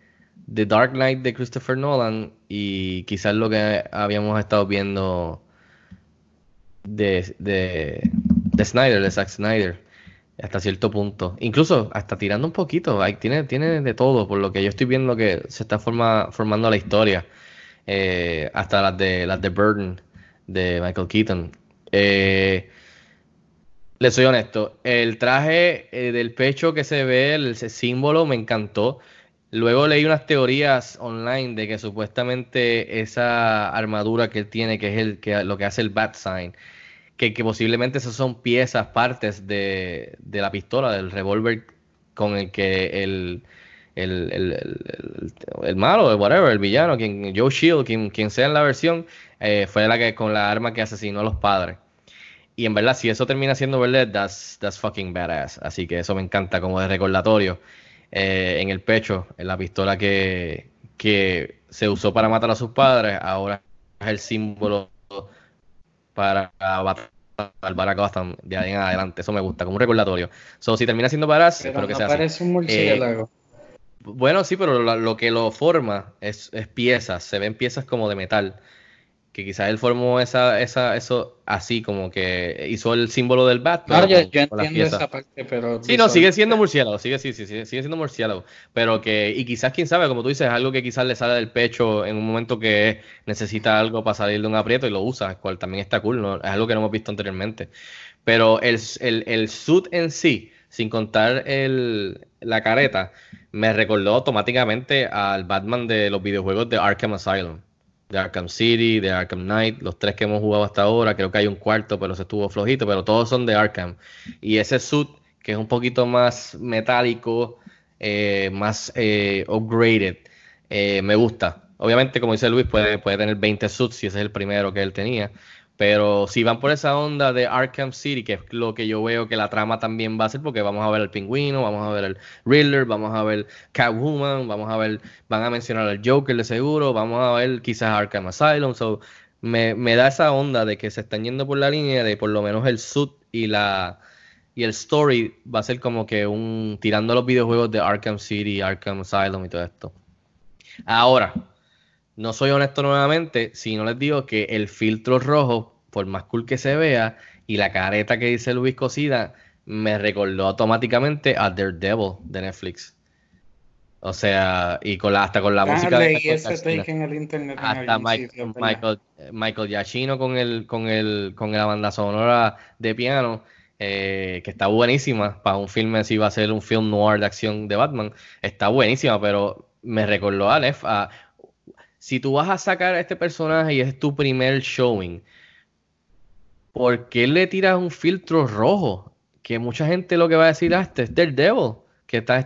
de Dark Knight de Christopher Nolan y quizás lo que habíamos estado viendo de, de, de Snyder, de Zack Snyder hasta cierto punto. Incluso hasta tirando un poquito. Tiene, tiene de todo, por lo que yo estoy viendo que se está forma, formando la historia. Eh, hasta las de las de Burden de Michael Keaton. Eh, le soy honesto. El traje eh, del pecho que se ve, el, símbolo, me encantó. Luego leí unas teorías online de que supuestamente esa armadura que él tiene, que es el que lo que hace el Bat Sign, que, posiblemente esas son piezas, partes de, de la pistola, del revólver con el que el, el- el- el malo, el whatever, el villano, quien, Joe Shield, quien, quien sea en la versión, eh, fue la que con la arma que asesinó a los padres. Y en verdad, si eso termina siendo verdad, that's, that's fucking badass. Así que eso me encanta como de recordatorio. eh, en el pecho, en la pistola que, que se usó para matar a sus padres, ahora es el símbolo para al Barack Obama de ahí en adelante. Eso me gusta, como un recordatorio. So, si termina siendo badass, Pero espero que no sea así. parece un murciélago. Bueno, sí, pero lo, lo que lo forma es, es piezas, se ven piezas como de metal. Que quizás él formó esa, esa, eso así, como que hizo el símbolo del bat. Claro, yo, entiendo esa parte, pero... Sí, no, sigue siendo murciélago, sigue, sí, sí, sí, sigue siendo murciélago. Pero que, y quizás, quién sabe, como tú dices, es algo que quizás le sale del pecho en un momento que necesita algo para salir de un aprieto y lo usa, cual también está cool, ¿no? Es algo que no hemos visto anteriormente. Pero el, el, el suit en sí, sin contar el, la careta, me recordó automáticamente al Batman de los videojuegos de Arkham Asylum. De Arkham City, de Arkham Knight, los tres que hemos jugado hasta ahora, creo que hay un cuarto, pero se estuvo flojito, pero todos son de Arkham. Y ese suit, que es un poquito más metálico, eh, más eh, upgraded, eh, me gusta. Obviamente, como dice Luis, puede, puede tener 20 suits si ese es el primero que él tenía. Pero si van por esa onda de Arkham City, que es lo que yo veo que la trama también va a ser, porque vamos a ver al pingüino, vamos a ver al Riddler, vamos a ver Catwoman, vamos a ver, van a mencionar al Joker de seguro, vamos a ver quizás Arkham Asylum. So, me, me da esa onda de que se están yendo por la línea de por lo menos el suit y la y el story va a ser como que un tirando los videojuegos de Arkham City, Arkham Asylum y todo esto. Ahora, no soy honesto nuevamente si no les digo que el filtro rojo, por más cool que se vea, y la careta que dice Luis Cosida, me recordó automáticamente a Daredevil de Netflix. O sea, y con la, hasta con la Ah, música de Michael en el internet. en Hasta algún Michael, sitio. Michael, Michael Giacchino con el, con el, con la banda sonora de piano, eh, que está buenísima. Para un filme así va a ser un film noir de acción de Batman. Está buenísima, pero me recordó a Nef a si tú vas a sacar a este personaje y es tu primer showing, ¿por qué le tiras un filtro rojo? Que mucha gente lo que va a decir, ah, este es Daredevil, que esta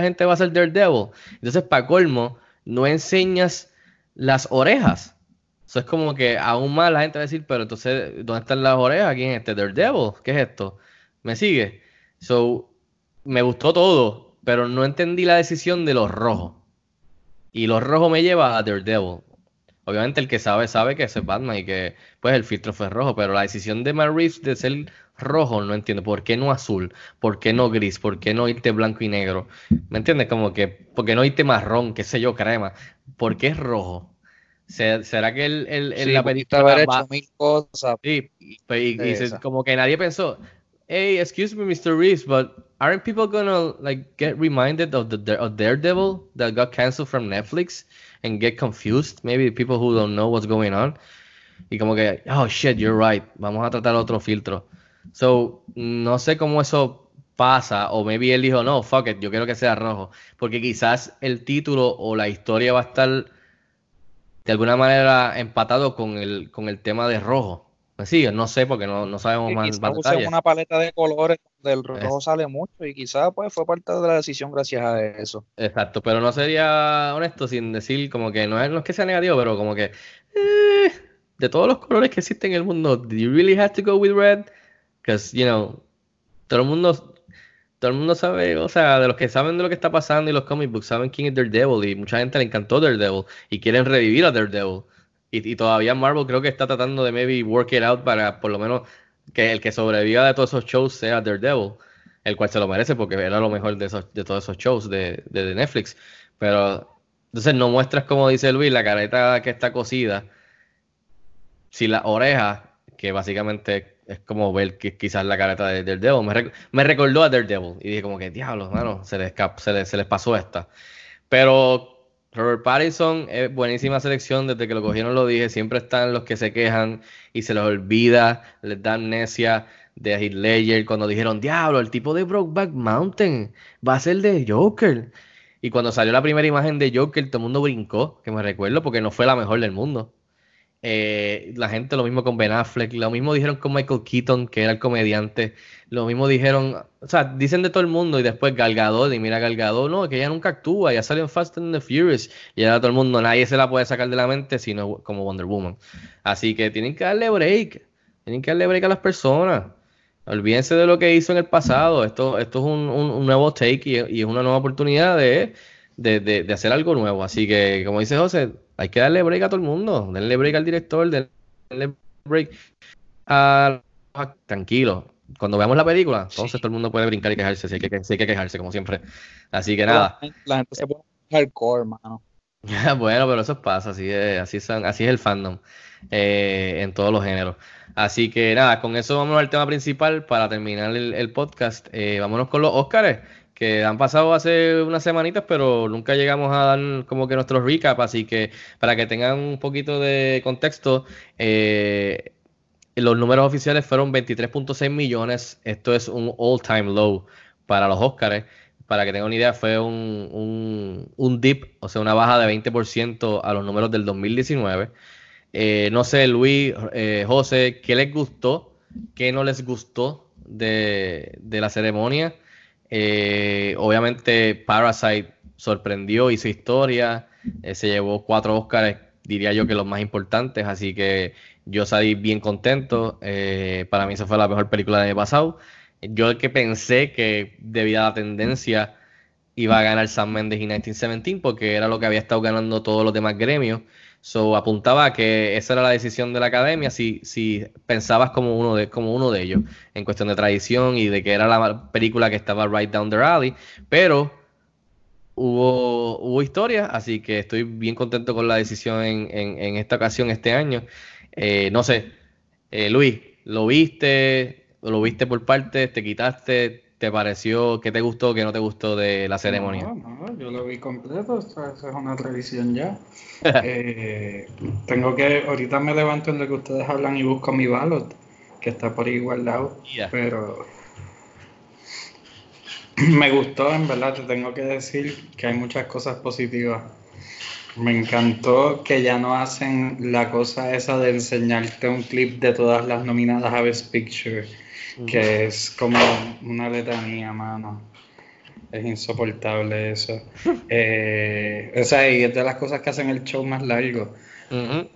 gente va a ser Daredevil. Entonces, para colmo, no enseñas las orejas. Eso es como que aún más la gente va a decir, pero entonces, ¿dónde están las orejas? ¿Quién es este Daredevil? ¿Qué es esto? ¿Me sigue? So, me gustó todo, pero no entendí la decisión de los rojos. Y los rojos me lleva a Daredevil. Obviamente el que sabe, sabe que ese es Batman y que pues el filtro fue rojo, pero la decisión de Matt Reeves de ser rojo no entiendo. ¿Por qué no azul? ¿Por qué no gris? ¿Por qué no irte blanco y negro? ¿Me entiendes? Como que, ¿por qué no irte marrón? ¿Qué sé yo, crema? ¿Por qué es rojo? Se- ¿Será que el, el, el- Sí, la película haber va- hecho mil cosas. Sí, y, como que nadie pensó, hey, excuse me, Mr. Reeves, but aren't people gonna like get reminded of the Daredevil that got canceled from Netflix and get confused? Maybe people who don't know what's going on. Y como que, oh shit, you're right, vamos a tratar otro filtro. So, no sé cómo eso pasa, o maybe él dijo, no, fuck it, yo quiero que sea rojo, porque quizás el título o la historia va a estar de alguna manera empatado con el, con el tema de rojo. Sí, no sé porque no, no sabemos Que más, más usen una paleta de colores donde el rojo Es- sale mucho y quizás pues fue parte de la decisión gracias a eso. Exacto, pero no sería honesto sin decir como que no es, no es que sea negativo, pero como que eh, de todos los colores que existen en el mundo, do you really have to go with red? Because, you know, todo el mundo todo el mundo sabe, o sea, de los que saben de lo que está pasando y los comic books saben quién es Daredevil y mucha gente le encantó Daredevil y quieren revivir a Daredevil. Y, todavía Marvel creo que está tratando de maybe work it out para por lo menos que el que sobreviva de todos esos shows sea Daredevil, el cual se lo merece porque era lo mejor de, esos, de todos esos shows de, de, Netflix. Pero entonces no muestras, como dice Luis, la careta que está cosida, si la oreja, que básicamente es como ver que quizás la careta de Daredevil, me, me recordó a Daredevil y dije como que diablos, mano, se les, se les pasó esta. Pero Robert Pattinson es buenísima selección, desde que lo cogieron lo dije, siempre están los que se quejan y se les olvida, les da amnesia de Heath Ledger cuando dijeron, diablo, el tipo de Brokeback Mountain va a ser de Joker. Y cuando salió la primera imagen de Joker, todo el mundo brincó, que me recuerdo, porque no fue la mejor del mundo. Eh, la gente lo mismo con Ben Affleck, lo mismo dijeron con Michael Keaton, que era el comediante, lo mismo dijeron, o sea, dicen de todo el mundo y después Gal Gadot, y mira Gal Gadot, no, que ella nunca actúa, ya salió en Fast and the Furious, y ahora todo el mundo, nadie se la puede sacar de la mente sino como Wonder Woman. Así que tienen que darle break, tienen que darle break a las personas. Olvídense de lo que hizo en el pasado, esto, esto es un, un- nuevo take y, y es una nueva oportunidad de, de, de- de hacer algo nuevo. Así que, como dice José, hay que darle break a todo el mundo, denle break al director, denle break a... Tranquilo, cuando veamos la película, entonces todo el mundo puede brincar y quejarse, si hay que, si hay que quejarse, como siempre. Así que nada. La, gente se pone hardcore, mano. Bueno, pero eso pasa, así es, así son, así es el fandom eh, en todos los géneros. Así que nada, con eso vamos al tema principal para terminar el, el podcast. Eh, vámonos con los Óscares, que han pasado hace unas semanitas, pero nunca llegamos a dar como que nuestro recap, así que para que tengan un poquito de contexto, eh, los números oficiales fueron 23.6 millones, esto es un all-time low para los Óscares. Para que tengan una idea, fue un, un, un dip, o sea, una baja de 20% a los números del 2019. Eh, no sé, Luis, eh, José, ¿qué les gustó? ¿Qué no les gustó de, de la ceremonia? Eh, obviamente, Parasite sorprendió, hizo historia, eh, se llevó cuatro Oscars, diría yo que los más importantes, así que yo salí bien contento. Eh, para mí, esa fue la mejor película del año pasado. Yo el que pensé que debido a la tendencia iba a ganar Sam Mendes y 1917 porque era lo que había estado ganando todos los demás gremios. So apuntaba que esa era la decisión de la academia si, si pensabas como uno de como uno de ellos en cuestión de tradición y de que era la película que estaba right down the alley, pero hubo, hubo historia, así que estoy bien contento con la decisión en, en- en esta ocasión, este año. Eh, no sé, eh, Luis, ¿lo viste? ¿Lo viste por partes? ¿Te quitaste? ¿Te pareció? ¿Qué te gustó? ¿Qué no te gustó de la ceremonia? No, no, yo lo vi completo, esa, es una tradición ya. Eh, tengo que, ahorita me levanto en lo que ustedes hablan y busco mi ballot, que está por ahí guardado, Ya. pero me gustó, en verdad, te tengo que decir que hay muchas cosas positivas. Me encantó que ya no hacen la cosa esa de enseñarte un clip de todas las nominadas a Best Picture, que es como una letanía, mano. Es insoportable eso. Eh, o sea, y es de las cosas que hacen el show más largo. Ujú.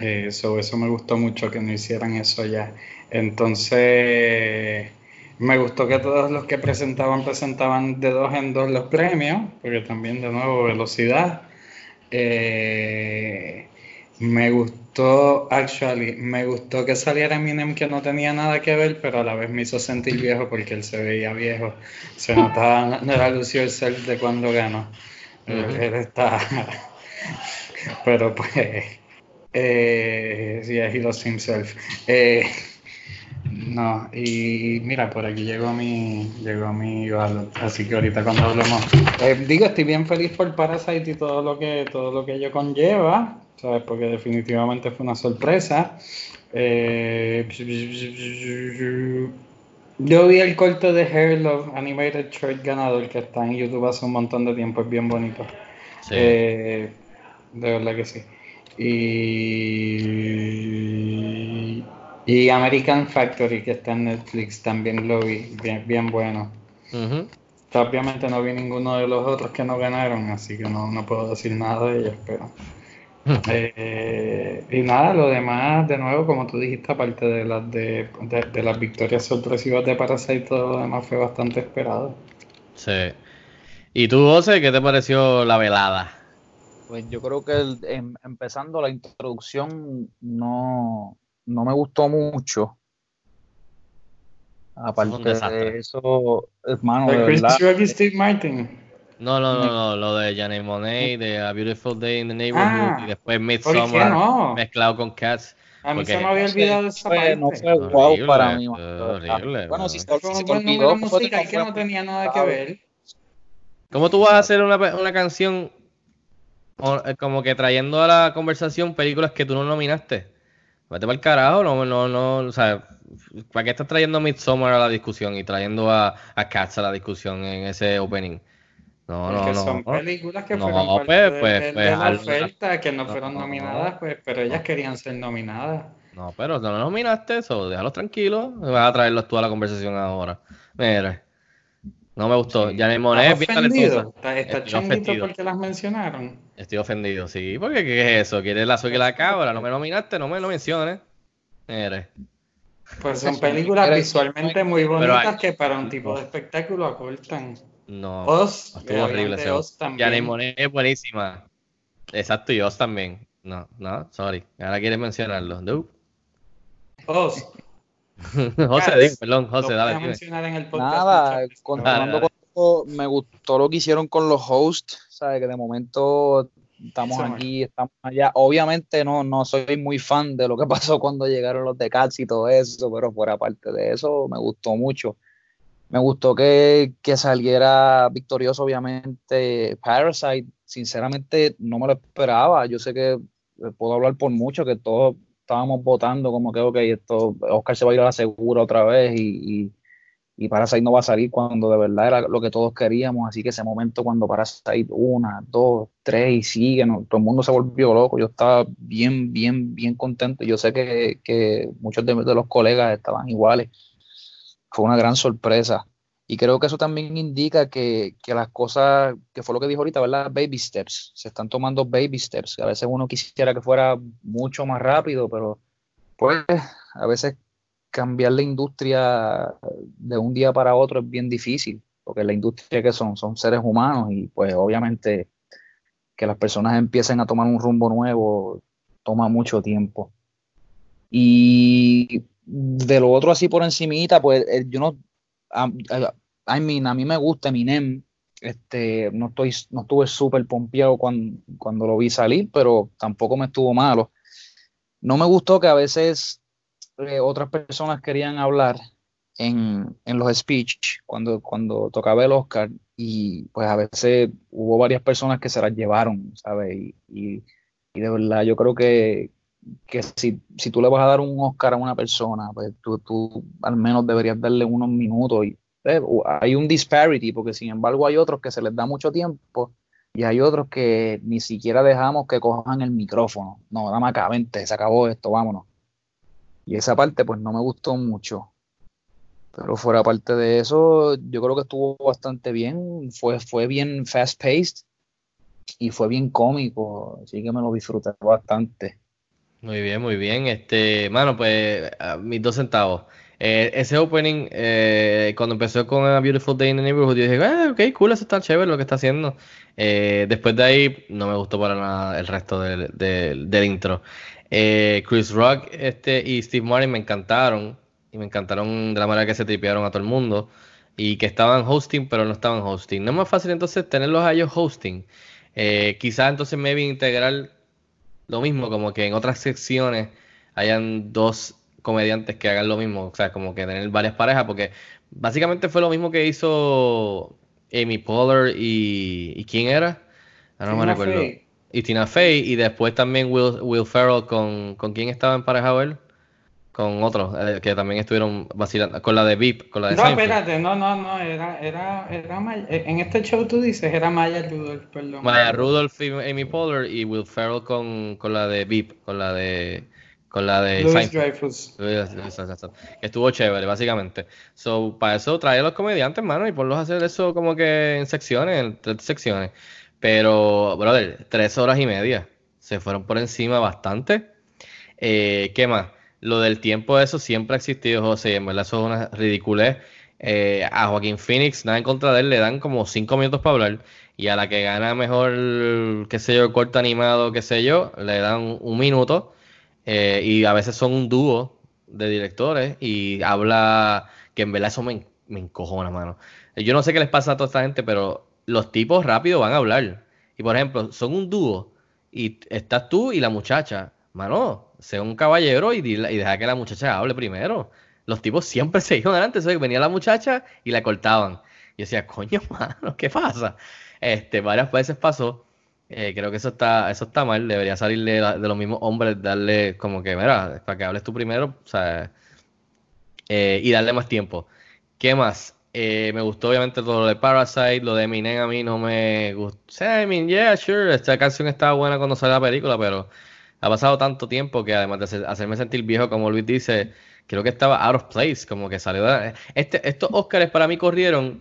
Eh, so, eso me gustó mucho que no hicieran eso ya. Entonces, me gustó que todos los que presentaban presentaban de dos en dos los premios, porque también de nuevo velocidad. Eh, Me gustó, actually, me gustó que saliera Eminem que no tenía nada que ver, pero a la vez me hizo sentir viejo porque él se veía viejo. Se notaba, no era Lucio el ser de cuando ganó. Él- está. pero pues. Eh, yeah, he lost himself. Eh, no, y mira, por aquí llegó mi, llegó mi así que ahorita cuando hablemos, eh, digo, estoy bien feliz por Parasite y todo lo que, todo lo que ello conlleva, ¿sabes? Porque definitivamente fue una sorpresa. Eh, yo vi el corto de Hair Love Animated Short ganador que está en YouTube hace un montón de tiempo, es bien bonito. Sí. Eh, de verdad que sí. Y, y American Factory, que está en Netflix, también lo vi, bien, bien bueno. Ujú. Obviamente no vi ninguno de los otros que no ganaron, así que no, no puedo decir nada de ellos, pero... Eh, y nada, lo demás, de nuevo, como tú dijiste, aparte de las de, de- de las victorias sorpresivas de Parasite, todo lo demás fue bastante esperado. Sí. ¿Y tú, José, qué te pareció la velada? Pues yo creo que el- em- empezando la introducción no, no me gustó mucho. Aparte desastre. de eso, hermano, de De Chris verdad, Rock y Steve Martin. No, no, no, no, lo de Janelle Monáe, de A Beautiful Day in the Neighborhood, Ah, y después ¿Por qué Midsommar no? mezclado con Cats. A mí porque- se me había olvidado de esa fue- no parte. fue Horrible, para mí. horrible, Bueno, si, se- se un te olvidó, musical no que no tenía nada que ver. ¿Cómo tú vas a hacer una, una canción o- eh, como que trayendo a la conversación películas que tú no nominaste? Vete para el carajo, no, no, no, o sea, ¿para qué estás trayendo a Midsommar a la discusión y trayendo a, a Cats a la discusión en ese opening? No, no, Porque no. son no. películas que No, fueron parte pues, de, pues, de- pues, de la oferta, que no no, fueron no, nominadas, pues, pero ellas no. querían ser nominadas. No, pero no nominaste eso, déjalos tranquilos, vas a traerlos tú a la conversación ahora. Mira, no me gustó. Janelle Monáe es ¿Estás ofendido? ¿Estás, changuito ofendido. porque las mencionaron? Estoy ofendido, sí, porque ¿qué es eso? ¿Quieres la soga y la cabra? No me nominaste, no me lo menciones. Mire. Pues son películas visualmente muy Pero bonitas hay- que para un tipo de espectáculo acortan. No, Oz, estuvo horrible ese Oz. También. Janelle Monáe es buenísima. Exacto, y Oz también. No, no, sorry. Ahora quieres mencionarlo. No. Oz, José, Cats. dime, perdón, José, dale, a dime. mencionar en el podcast. Nada, continuando con esto, me gustó lo que hicieron con los hosts, ¿sabes? Que de momento estamos aquí, estamos allá. Obviamente no, no soy muy fan de lo que pasó cuando llegaron los de Cats y todo eso, pero fuera parte de eso, me gustó mucho. Me gustó que, saliera victorioso, obviamente, Parasite. Sinceramente, no me lo esperaba. Yo sé que eh, puedo hablar por mucho, que todos estábamos votando como que, ok, esto, Oscar se va a ir a la segura otra vez y, y, Parasite no va a salir cuando de verdad era lo que todos queríamos. Así que ese momento cuando Parasite una, dos, tres y sigue, todo el mundo se volvió loco. Yo estaba bien, bien, bien contento. Yo sé que, que muchos de, de los colegas estaban iguales. Fue una gran sorpresa. Y creo que eso también indica que, que las cosas, que fue lo que dijo ahorita, ¿verdad? Baby steps. Se están tomando baby steps. A veces uno quisiera que fuera mucho más rápido, pero pues a veces cambiar la industria de un día para otro es bien difícil, porque la industria que son, son seres humanos y pues obviamente que las personas empiecen a tomar un rumbo nuevo toma mucho tiempo. Y de lo otro así por encimita, pues eh, yo no, a- I mean, a mí me gusta Eminem, este, no estoy, no estuve súper pompeado cuando, cuando lo vi salir, pero tampoco me estuvo malo. No me gustó que a veces eh, otras personas querían hablar en, en los speech cuando, cuando tocaba el Oscar y pues a veces hubo varias personas que se las llevaron, ¿sabes? Y, y, y de verdad yo creo que, que si, si tú le vas a dar un Oscar a una persona, pues tú, tú al menos deberías darle unos minutos y eh, hay un disparity porque sin embargo hay otros que se les da mucho tiempo y hay otros que ni siquiera dejamos que cojan el micrófono. No, dame acá, vente, se acabó esto, vámonos. Y esa parte pues no me gustó mucho. Pero fuera parte de eso, yo creo que estuvo bastante bien. Fue, fue bien fast paced y fue bien cómico. Así que me lo disfruté bastante. Muy bien, muy bien. Este, mano, pues mis dos centavos. Eh, ese opening, eh, cuando empezó con A Beautiful Day in the Neighborhood, yo dije, ah, ok, cool, eso está chévere lo que está haciendo. Eh, después de ahí, no me gustó para nada el resto del, del- del intro. Eh, Chris Rock este, y Steve Martin me encantaron. Y me encantaron de la manera que se tripearon a todo el mundo. Y que estaban hosting, pero no estaban hosting. No es más fácil entonces tenerlos a ellos hosting. Eh, quizás entonces maybe integrar lo mismo, como que en otras secciones hayan dos comediantes que hagan lo mismo, o sea, como que tener varias parejas, porque básicamente fue lo mismo que hizo Amy Poehler y, ¿y quién era? Ahora no me recuerdo. Y Tina Fey, y después también Will, Will Ferrell con, ¿con quién estaba emparejado él? Con otros, eh, que también estuvieron vacilando, con la de Veep, con la de No, Seinfeld. espérate, no, no, no, era, era, era Maya- en este show tú dices, era Maya Rudolph, perdón. Maya Rudolph y Amy Poehler y Will Ferrell con, con la de Veep, con la de con la de Louis. Dreyfus. Estuvo chévere, básicamente. So, para eso trae a los comediantes, mano, y ponlos a hacer eso como que en secciones, en tres secciones. Pero, brother, tres horas y media. Se fueron por encima bastante. Eh, ¿qué más? Lo del tiempo, eso siempre ha existido, José, en verdad eso es una ridiculez. Eh, a Joaquín Phoenix, nada en contra de él, le dan como cinco minutos para hablar. Y a la que gana mejor, qué sé yo, corto animado, qué sé yo, le dan un minuto. Eh, y a veces son un dúo de directores y habla que en verdad eso me, me encojona, mano. Yo no sé qué les pasa a toda esta gente, pero los tipos rápido van a hablar. Y por ejemplo, son un dúo y estás tú y la muchacha. Mano, sea un caballero y, y deja que la muchacha hable primero. Los tipos siempre se iban adelante. que venía la muchacha y la cortaban. Y decía, coño, mano, ¿qué pasa? Este, varias veces pasó. Eh, creo que eso está, eso está mal. Debería salirle de, los mismos hombres, darle como que, mira, para que hables tú primero, o sea, eh, y darle más tiempo. ¿Qué más? Eh, me gustó obviamente todo lo de Parasite, lo de Eminem a mí no me gustó. I mean, yeah, sure, esta canción estaba buena cuando salió la película, pero ha pasado tanto tiempo que además de hacer- hacerme sentir viejo, como Luis dice, creo que estaba out of place, como que salió de... Este, estos Oscars para mí corrieron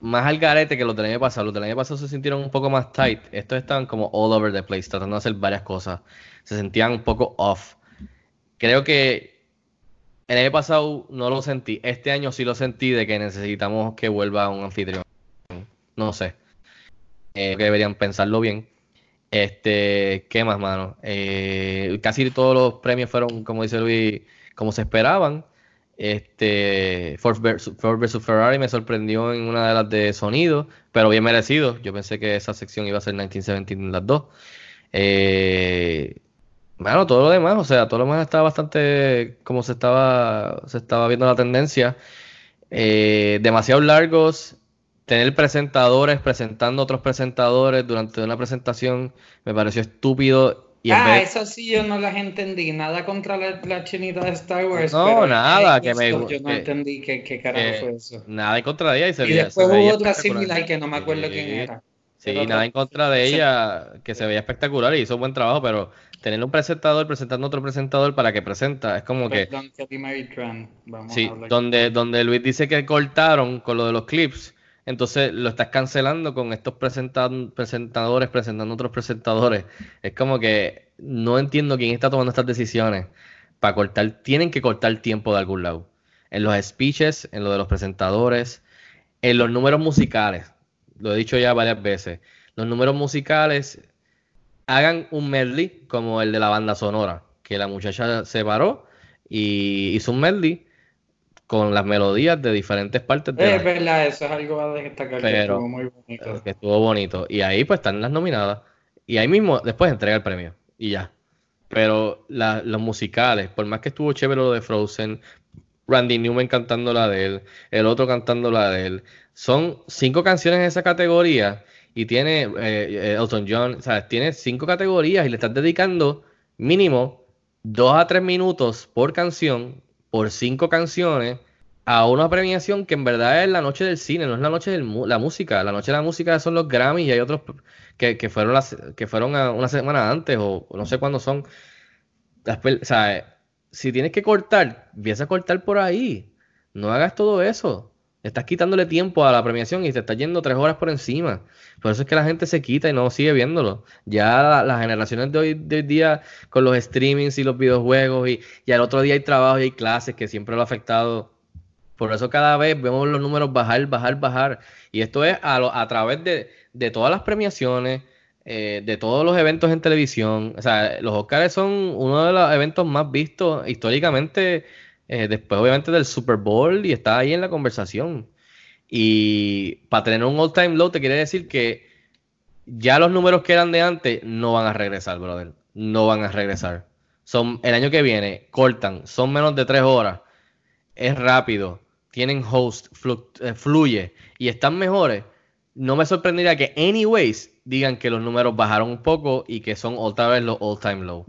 más al garete que los del año pasado. Los del año pasado se sintieron un poco más tight. Estos estaban como all over the place, tratando de hacer varias cosas. Se sentían un poco off. Creo que el año pasado no lo sentí. Este año sí lo sentí de que necesitamos que vuelva un anfitrión. No sé. Eh, que deberían pensarlo bien. Este, ¿qué más, mano? Eh, casi todos los premios fueron, como dice Luis, como se esperaban. Este, Ford vs, Ford versus Ferrari me sorprendió en una de las de sonido, pero bien merecido. Yo pensé que esa sección iba a ser 1917 en las dos. Eh, bueno, todo lo demás, o sea, todo lo demás estaba bastante como se estaba, se estaba viendo la tendencia. Eh, demasiado largos, tener presentadores presentando otros presentadores durante una presentación me pareció estúpido. Y Ah, vez- eso sí yo no las entendí. Nada contra la, la chinita de Star Wars. No, pero nada, que me- Yo no que- entendí qué, qué carajo fue eso. nada en contra de ella y se Y veía, después se veía hubo otra similar que no me acuerdo quién Sí. era. Sí, Pero nada en contra de sí. ella, que se veía espectacular y hizo buen trabajo, pero tener un presentador presentando otro presentador para que presenta, es como que, Kelly Mary Tran. Vamos sí, a donde, donde Luis dice que cortaron con lo de los clips, entonces lo estás cancelando con estos presenta- presentadores presentando otros presentadores. Es como que no entiendo quién está tomando estas decisiones para cortar, tienen que cortar tiempo de algún lado. En los speeches, en lo de los presentadores, en los números musicales, lo he dicho ya varias veces, los números musicales hagan un medley como el de la banda sonora, que la muchacha se paró y hizo un medley con las melodías de diferentes partes de Es la- verdad, eso es algo a destacar que estuvo muy bonito. que estuvo bonito. Y ahí pues están las nominadas. Y ahí mismo después entrega el premio. Y ya. Pero la- los musicales, por más que estuvo chévere lo de Frozen, Randy Newman cantando la de él, el otro cantando la de él, son cinco canciones en esa categoría y tiene eh, eh, Elton John, o sea, tiene cinco categorías y le estás dedicando mínimo dos a tres minutos por canción, por cinco canciones, a una premiación que en verdad es la noche del cine, no es la noche de la música. La noche de la música son los Grammys y hay otros que, que fueron las, que fueron una semana antes o no sé cuándo son. O sea, si tienes que cortar, empieza a cortar por ahí. No hagas todo eso. Estás quitándole tiempo a la premiación y te estás yendo tres horas por encima. Por eso es que la gente se quita y no sigue viéndolo. Ya la- las generaciones de hoy, de hoy día, con los streamings y los videojuegos, y, y al otro día hay trabajo y hay clases que siempre lo ha afectado. Por eso cada vez vemos los números bajar, bajar, bajar. Y esto es a, lo- a través de, de todas las premiaciones, eh, de todos los eventos en televisión. O sea, los Oscars son uno de los eventos más vistos históricamente, eh, después obviamente del Super Bowl, y está ahí en la conversación. Y para tener un all-time low te quiere decir que ya los números que eran de antes no van a regresar, brother. No van a regresar. Son, el año que viene, cortan, son menos de tres horas. Es rápido, tienen host, eh, fluye y están mejores. No me sorprendería que, anyways, digan que los números bajaron un poco y que son otra vez los all-time low.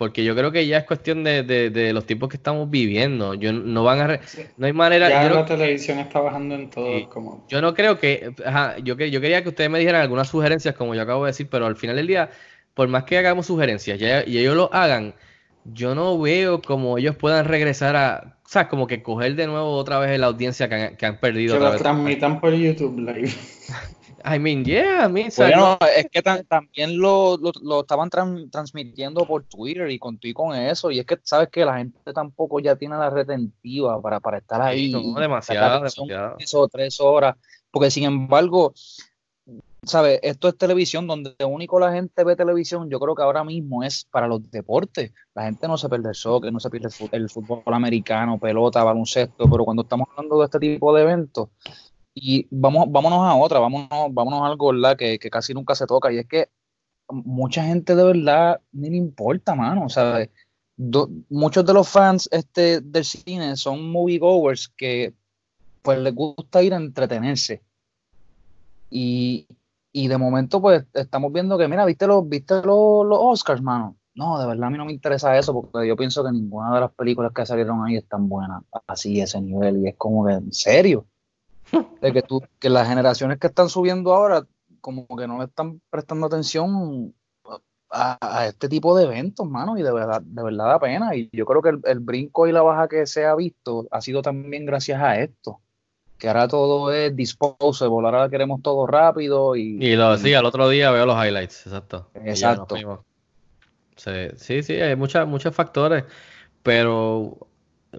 Porque yo creo que ya es cuestión de, de- de los tiempos que estamos viviendo. Yo no van a re- Sí. no hay manera. Ya yo no- la televisión está bajando en todo. Sí. Como, yo no creo que, ajá, yo, que- yo quería que ustedes me dijeran algunas sugerencias, como yo acabo de decir, pero al final del día, por más que hagamos sugerencias ya- y ellos lo hagan, yo no veo como ellos puedan regresar a, o sea, como que coger de nuevo otra vez la audiencia que han, que han perdido que lo transmitan por YouTube Live. I mean, yeah, I mean, Bueno, no- es que tam- también lo, lo, lo estaban tran- transmitiendo por Twitter y con, y con eso. Y es que sabes que la gente tampoco ya tiene la retentiva para, para estar ahí. no, demasiado, demasiado. tres o tres horas. Porque sin embargo, ¿sabes? Esto es televisión donde único la gente ve televisión. Yo creo que ahora mismo es para los deportes. La gente no se pierde el soccer, no se pierde el fut- el fútbol americano, pelota, baloncesto. Pero cuando estamos hablando de este tipo de eventos, y vamos, vámonos a otra, vámonos, vámonos a algo ¿verdad? Que, que casi nunca se toca, y es que mucha gente de verdad ni le importa, mano. Sea, do- muchos de los fans este, del cine son moviegoers que pues les gusta ir a entretenerse. Y, y de momento, pues, estamos viendo que, mira, ¿viste los, viste los, los Oscars, mano? No, de verdad a mí no me interesa eso, porque yo pienso que ninguna de las películas que salieron ahí están buenas, así, ese nivel, y es como que, en serio, de que tú, que las generaciones que están subiendo ahora, como que no le están prestando atención a, a este tipo de eventos, mano, y de verdad, de verdad da pena, y yo creo que el, el brinco y la baja que se ha visto ha sido también gracias a esto, que ahora todo es disposable, ahora queremos todo rápido y, Y lo sí, al otro día veo los highlights, exacto. Exacto. Sí, sí, sí, hay muchas, muchos factores, pero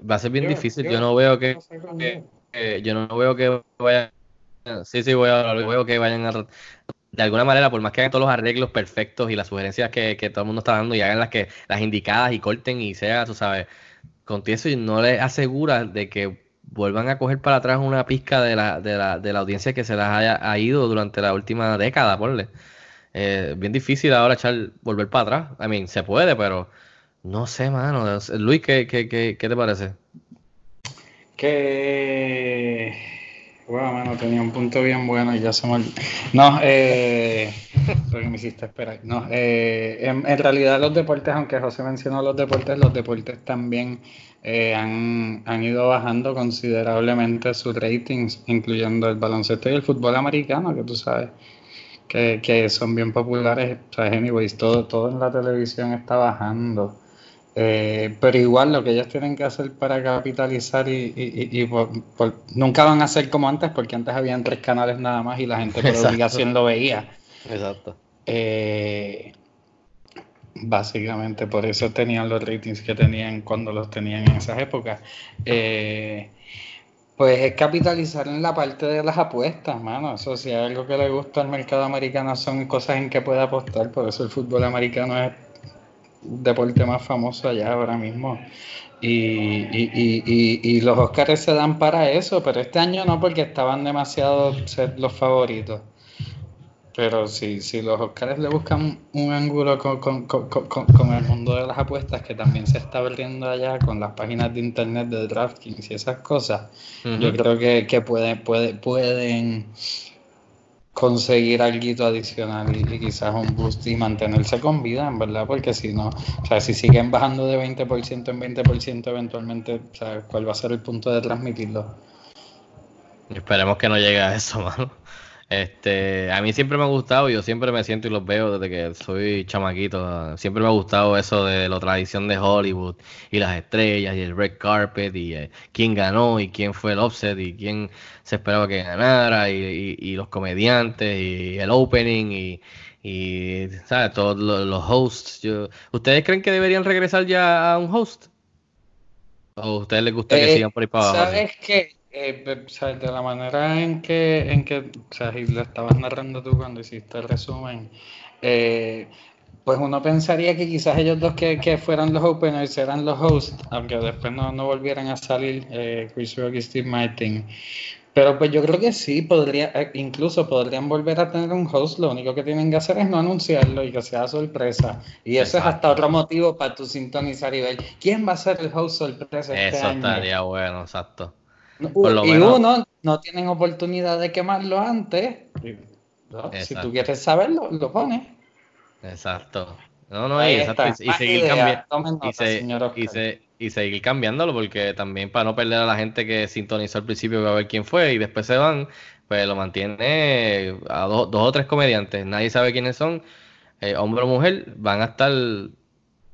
va a ser bien Yo- difícil. yo- Yo no veo que, no sé cuándo- que- que- yo no veo que vayan, sí, sí, voy a veo que vayan a, de alguna manera, por más que hagan todos los arreglos perfectos y las sugerencias que, que todo el mundo está dando y hagan las que, las indicadas y corten y sea, tú sabes, con eso y no les asegura de que vuelvan a coger para atrás una pizca de la, de la, de la audiencia que se las haya ha ido durante la última década, ponle. Eh, bien difícil ahora echar, volver para atrás. I mean, se puede, pero no sé, mano. Luis, ¿qué, qué, qué, qué te parece? Que. Bueno, mano, tenía un punto bien bueno y ya se me. No, eh. Porque me hiciste esperar. No, eh, en, en realidad los deportes, aunque José mencionó los deportes, los deportes también eh, han, han ido bajando considerablemente sus ratings, incluyendo el baloncesto y el fútbol americano, que tú sabes que, que son bien populares. O sea, anyways, todo, todo en la televisión está bajando. Eh, pero igual lo que ellos tienen que hacer para capitalizar y, y- y- y por- por- nunca van a ser como antes porque antes habían tres canales nada más y la gente por Exacto. obligación lo veía. Exacto. Eh, básicamente por eso tenían los ratings que tenían cuando los tenían en esas épocas. Eh, pues es capitalizar en la parte de las apuestas, mano. Eso si hay algo que le gusta al mercado americano son cosas en que puede apostar. Por eso el fútbol americano es deporte más famoso allá ahora mismo. Y, y, y, y, los Oscars se dan para eso, pero este año no porque estaban demasiado los favoritos. Pero si, si los Oscars le buscan un ángulo con, con, con, con, con el mundo de las apuestas, que también se está abriendo allá con las páginas de internet de DraftKings y esas cosas, yo creo que, que pueden, puede- pueden conseguir algo adicional y, quizás un boost y mantenerse con vida, en verdad, porque si no, o sea, si siguen bajando de 20% en 20% eventualmente, o sea, ¿cuál va a ser el punto de transmitirlo? Esperemos que no llegue a eso, mano. Este, a mí siempre me ha gustado, yo siempre me siento y los veo desde que soy chamaquito. Siempre me ha gustado eso de la tradición de Hollywood y las estrellas y el red carpet y eh, quién ganó y quién fue el offset y quién se esperaba que ganara y, y- y los comediantes y el opening y, y ¿sabes? Todos los, los hosts. Yo, ¿Ustedes creen que deberían regresar ya a un host? ¿O a ustedes les gusta que Eh, sigan por ahí para abajo? ¿Sabes qué? Eh, pe- sabes, de la manera en que, en que, o sea, y lo estabas narrando tú cuando hiciste el resumen, eh, pues uno pensaría que quizás ellos dos que, que fueran los openers eran los hosts, aunque después no, no volvieran a salir eh, Chris Rock y Steve Martin. Pero pues yo creo que sí, podría, eh, incluso podrían volver a tener un host, lo único que tienen que hacer es no anunciarlo y que sea sorpresa. Y eso es hasta otro motivo para tu sintonizar y ver quién va a ser el host sorpresa este Eso año. estaría bueno, exacto. No, Por lo y menos- uno, no tienen oportunidad de quemarlo antes. Si tú quieres saberlo, lo pones. Exacto. No, no, Ahí y, exacto, y- seguir cambiando. Tomen Y, nota, se- y, se- y seguir cambiándolo, porque también para no perder a la gente que sintonizó al principio a ver quién fue y después se van, pues lo mantiene a dos, dos o tres comediantes. Nadie sabe quiénes son, eh, hombre o mujer, van a estar.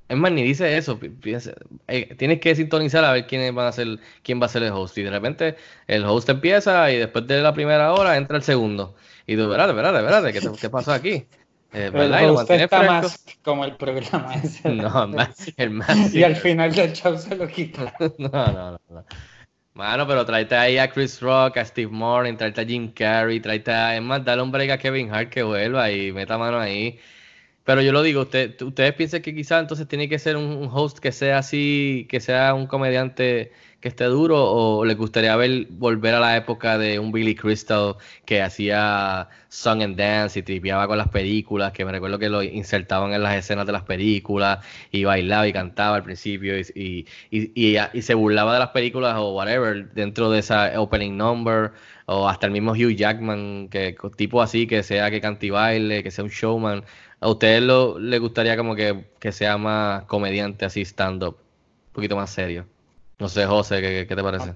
Es más, ni dice eso. pi- piensa- eh, tienes que sintonizar a ver quiénes van a ser, quién va a ser el host. Y de repente el host empieza y después de la primera hora entra el segundo. Y tú, espérate, espérate, espérate, ¿qué, te- qué pasó aquí? Eh, Pero el ¿verdad? Host mantiene está fresco. más como el programa ese. No, el más, el más y al final del show se lo quita. No, no, no, no. Mano, pero tráete ahí a Chris Rock, a Steve Martin, tráete a Jim Carrey, tráete a... Es más, dale un break a Kevin Hart que vuelva y meta mano ahí. Pero yo lo digo, usted, ustedes piensan que quizás entonces tiene que ser un, host que sea así, que sea un comediante esté duro, o les gustaría ver volver a la época de un Billy Crystal que hacía song and dance y tripeaba con las películas, que me recuerdo que lo insertaban en las escenas de las películas y bailaba y cantaba al principio y- y se burlaba de las películas o whatever dentro de esa opening number o hasta el mismo Hugh Jackman, que tipo así, que sea que cante y baile, que sea un showman. ¿A ustedes lo, les gustaría como que, que sea más comediante así stand-up? Un poquito más serio. No sé, José, ¿qué, qué te parece? A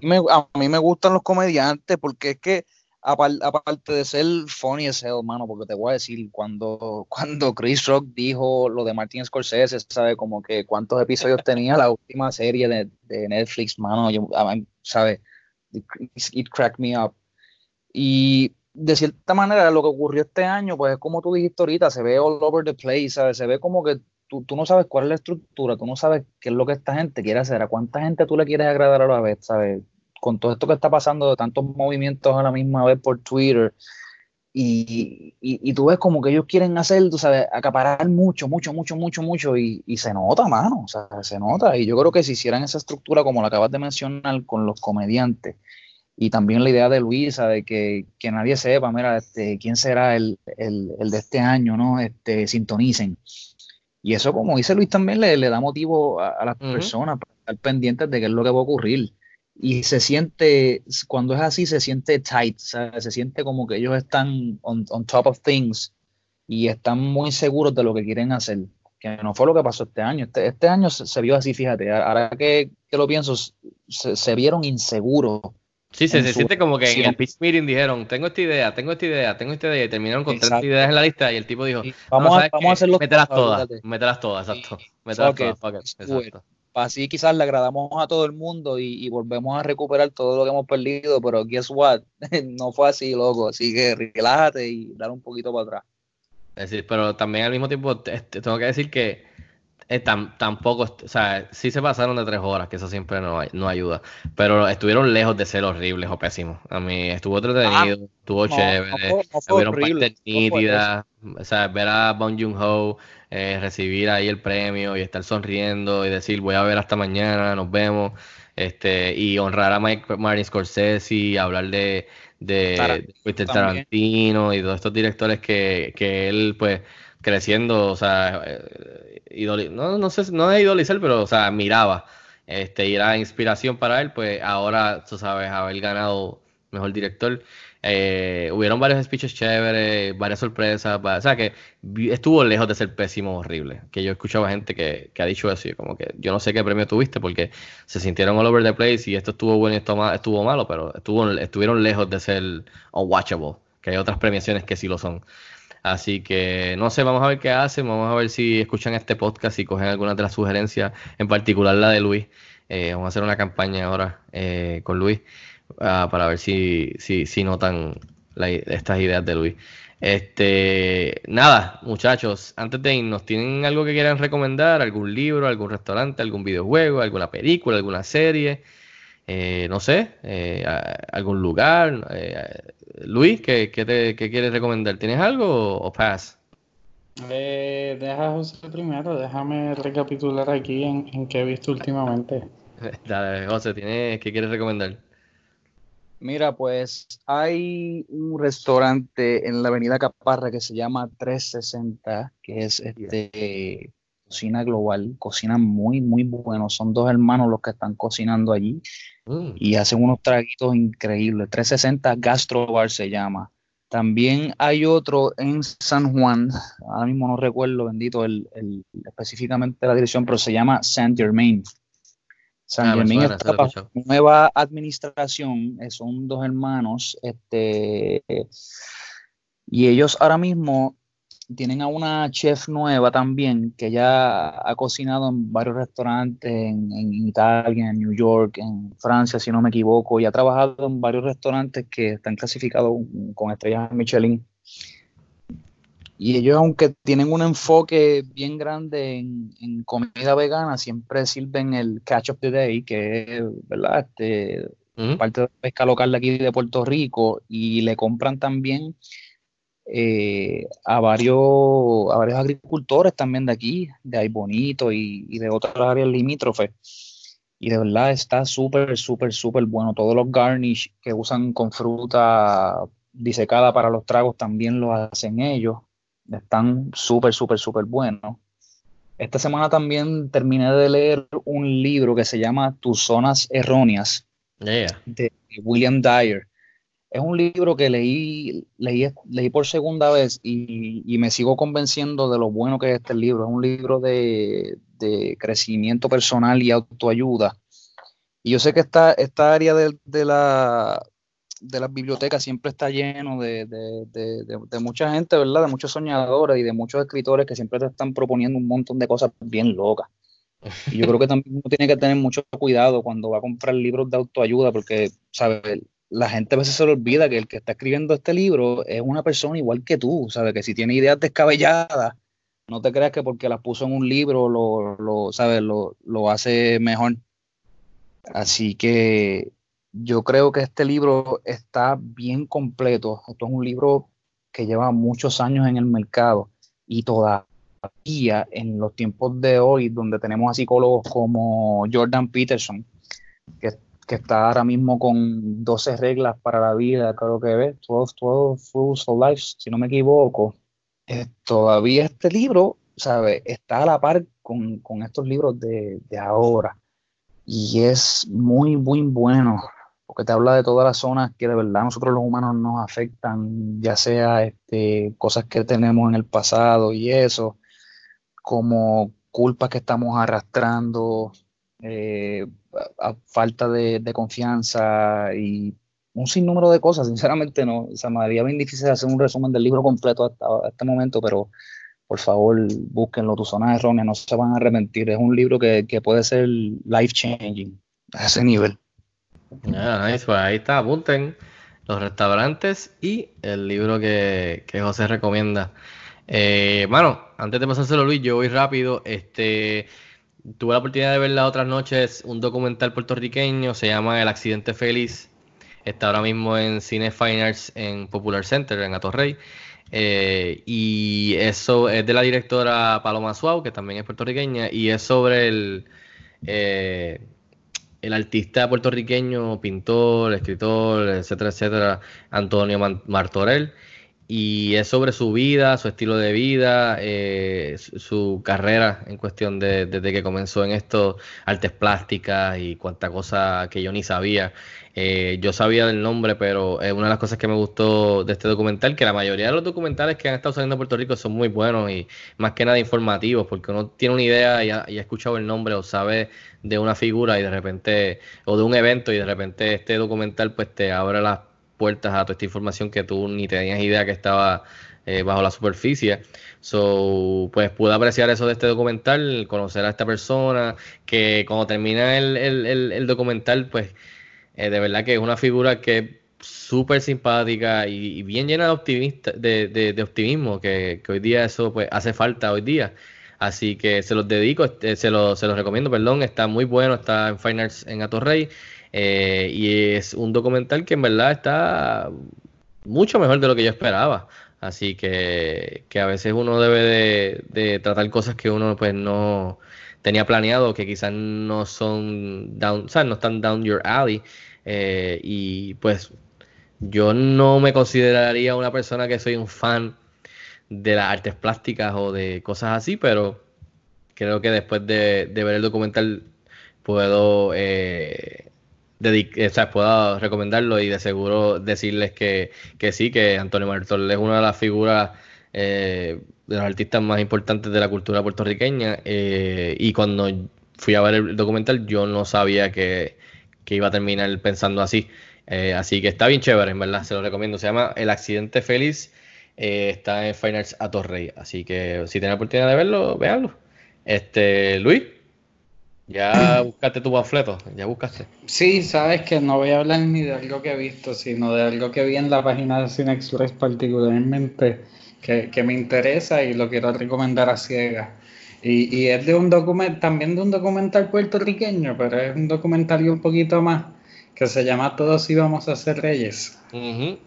mí, me, gustan los comediantes porque es que apar- aparte de ser funny as hell, mano, porque te voy a decir, cuando, cuando Chris Rock dijo lo de Martin Scorsese, sabe como que cuántos episodios tenía la última serie de, de Netflix, mano, yo, a mí, sabe, it, it cracked me up. Y de cierta manera lo que ocurrió este año, pues es como tú dijiste ahorita, se ve all over the place, ¿sabes? Se ve como que tú, tú no sabes cuál es la estructura, tú no sabes qué es lo que esta gente quiere hacer, a cuánta gente tú le quieres agradar a la vez, ¿sabes? Con todo esto que está pasando de tantos movimientos a la misma vez por Twitter, y, y, tú ves como que ellos quieren hacer, tú sabes, acaparar mucho, mucho, mucho, mucho, mucho, y, y se nota, mano, o sea, se nota, y yo creo que si hicieran esa estructura como la acabas de mencionar con los comediantes, y también la idea de Luisa de que, que nadie sepa, mira, este, quién será el, el, el de este año, ¿no? Este, sintonicen. Y eso, como dice Luis, también le, le da motivo a, a las personas para estar pendientes de qué es lo que va a ocurrir. Y se siente, cuando es así, se siente tight, ¿sabes? se siente como que ellos están on, on top of things y están muy seguros de lo que quieren hacer, que no fue lo que pasó este año. Este, este año se, se vio así, fíjate, ahora que, que lo pienso, se, se vieron inseguros Sí, se, se siente como que en el pitch meeting dijeron, tengo esta idea, tengo esta idea, tengo esta idea, y terminaron con. 30 ideas en la lista y el tipo dijo, Y "No, vamos, a, ¿sabes vamos a hacerlo todo, todas, mételas todas, exacto, it, todas, it. exacto. Así quizás le agradamos a todo el mundo y, y volvemos a recuperar todo lo que hemos perdido, pero guess what? no fue así, loco. Así que relájate y dar un poquito para atrás. Es decir, pero también al mismo tiempo te tengo que decir que eh, tam- tampoco, o sea, sí se pasaron de tres horas, que eso siempre no, no ayuda, pero estuvieron lejos de ser horribles o pésimos. A mí estuvo entretenido, estuvo Ah, no, chévere, no no fue horrible, nítidas, o sea, ver a Bong Joon-ho eh, recibir ahí el premio y estar sonriendo y decir voy a ver hasta mañana, nos vemos, este, y honrar a Mike, Martin Scorsese y hablar de, de, Tarantino de. Tarantino y todos estos directores que, que él pues creciendo, o sea, no, no sé, no es idolizar, pero o sea, admiraba, este, y era inspiración para él, pues ahora, tú sabes, haber ganado mejor director. Eh, hubieron varios speeches chéveres, varias sorpresas, o sea que estuvo lejos de ser pésimo horrible. Que yo escuchaba gente que, que ha dicho eso y como que yo no sé qué premio tuviste porque se sintieron all over the place y esto estuvo bueno y esto estuvo malo, pero estuvo, estuvieron lejos de ser unwatchable. que hay otras premiaciones que sí lo son. Así que no sé, vamos a ver qué hacen, vamos a ver si escuchan este podcast y cogen algunas de las sugerencias, en particular la de Luis. Eh, vamos a hacer una campaña ahora eh, con Luis ah, para ver si, si, si notan estas ideas de Luis. Este, nada, muchachos, antes de irnos, ¿tienen algo que quieran recomendar? ¿Algún libro, algún restaurante, algún videojuego, alguna película, alguna serie? Eh, no sé, eh, algún lugar. Eh, Luis, ¿qué, qué te, qué quieres recomendar? ¿Tienes algo o, o pass? Eh, deja José primero, déjame recapitular aquí en, en qué he visto últimamente. Dale, José, ¿tienes, ¿qué quieres recomendar? Mira, pues hay un restaurante en la Avenida Caparra que se llama 360, que es este, cocina global, cocina muy, muy bueno. Son dos hermanos los que están cocinando allí Mm, y hacen unos traguitos increíbles. 360 Gastro Bar se llama. También hay otro en San Juan, ahora mismo no recuerdo, bendito, el, el- específicamente la dirección, pero se llama Saint Germain. San Ah, Germain suena, está nueva administración, eh, son dos hermanos, este, y ellos ahora mismo tienen a una chef nueva también, que ya ha cocinado en varios restaurantes en, en Italia, en New York, en Francia, si no me equivoco, y ha trabajado en varios restaurantes que están clasificados con estrellas Michelin. Y ellos, aunque tienen un enfoque bien grande en, en comida vegana, siempre sirven el catch of the day, que es, ¿verdad? Este, parte de la pesca local de aquí de Puerto Rico, y le compran también eh, a, varios, a varios agricultores también de aquí, de Ay Bonito y, y de otras áreas limítrofes. Y de verdad está súper, súper, súper bueno. Todos los garnish que usan con fruta disecada para los tragos también lo hacen ellos. Están súper, súper, súper buenos. Esta semana también terminé de leer un libro que se llama Tus zonas erróneas Yeah. de William Dyer. Es un libro que leí, leí, leí por segunda vez y, y me sigo convenciendo de lo bueno que es este libro. Es un libro de, de crecimiento personal y autoayuda. Y yo sé que esta, esta área de, de la, de las bibliotecas siempre está lleno de, de, mucha gente, ¿verdad? De muchos soñadores y de muchos escritores que siempre te están proponiendo un montón de cosas bien locas. Y yo creo que también uno tiene que tener mucho cuidado cuando va a comprar libros de autoayuda, porque, ¿sabes? La gente a veces se le olvida que el que está escribiendo este libro es una persona igual que tú, ¿sabes? Que si tiene ideas descabelladas, no te creas que porque las puso en un libro lo, lo ¿sabes? Lo, lo hace mejor. Así que yo creo que este libro está bien completo. Esto es un libro que lleva muchos años en el mercado y todavía en los tiempos de hoy, donde tenemos a psicólogos como Jordan Peterson, que, que está ahora mismo con 12 reglas para la vida, creo que ve, 12, 12 Rules for Life, si no me equivoco. Eh, todavía este libro, ¿sabe? Está a la par con, con estos libros de, de ahora. Y es muy, muy bueno, porque te habla de todas las zonas que de verdad nosotros los humanos nos afectan, ya sea este, cosas que tenemos en el pasado y eso, como culpas que estamos arrastrando, eh, a, a falta de, de confianza y un sinnúmero de cosas. Sinceramente, no, o sea, me haría bien difícil hacer un resumen del libro completo hasta, hasta este momento, pero por favor, búsquenlo, tus zonas erróneas, no se van a arrepentir. Es un libro que, que puede ser life changing a ese nivel. Ah, nice, pues ahí está, apunten los restaurantes y el libro que, que José recomienda. Eh, mano, antes de pasárselo Luis, yo voy rápido. Este, tuve la oportunidad de ver las otras noches un documental puertorriqueño, se llama El accidente feliz. Está ahora mismo en Cine Fine en Popular Center, en Atorrey. Eh, y eso es de la directora Paloma Suau, que también es puertorriqueña, y es sobre el, eh, el artista puertorriqueño, pintor, escritor, etcétera, etcétera, Antonio Martorell. Y es sobre su vida, su estilo de vida, eh, su, carrera en cuestión de desde que comenzó en esto, artes plásticas y cuánta cosa que yo ni sabía. Eh, yo sabía del nombre, pero es una de las cosas que me gustó de este documental, que la mayoría de los documentales que han estado saliendo en Puerto Rico son muy buenos y más que nada informativos, porque uno tiene una idea y ha, y ha escuchado el nombre o sabe de una figura y de repente, o de un evento y de repente este documental pues te abre las puertas a toda esta información que tú ni tenías idea que estaba eh, bajo la superficie. So, pues pude apreciar eso de este documental, conocer a esta persona, que cuando termina el, el, el, documental, pues eh, de verdad que es una figura que es súper simpática y, bien llena de, optimista, de, de- optimismo, que, hoy día eso pues hace falta hoy día. Así que se los dedico, este, se, los, se los recomiendo, perdón, está muy bueno, está en Fine Arts en Atorrey eh, y es un documental que en verdad está mucho mejor de lo que yo esperaba. Así que, que a veces uno debe de, tratar cosas que uno pues no tenía planeado, que quizás no son down, o sea, no están down your alley. eh, y pues yo no me consideraría una persona que soy un fan de las artes plásticas o de cosas así, pero creo que después de, de ver el documental puedo, eh, dedic- o sea, puedo recomendarlo y de seguro decirles que, que sí, que Antonio Martol es una de las figuras eh, de los artistas más importantes de la cultura puertorriqueña eh, y cuando fui a ver el documental yo no sabía que, que iba a terminar pensando así. Eh, así que está bien chévere, en verdad, se lo recomiendo. Se llama El Accidente Feliz. está en Fine Arts Atorrey. Así que si tienen la oportunidad de verlo, véanlo. Este, Luis, ya buscaste tu panfleto, ya buscaste. Sí, sabes que no voy a hablar ni de algo que he visto, sino de algo que vi en la página de Cine Express particularmente que, que me interesa y lo quiero recomendar a ciegas. Y, y es de un documental, también de un documental puertorriqueño, pero es un documental y un poquito más, que se llama Todos íbamos a ser reyes, Ujú.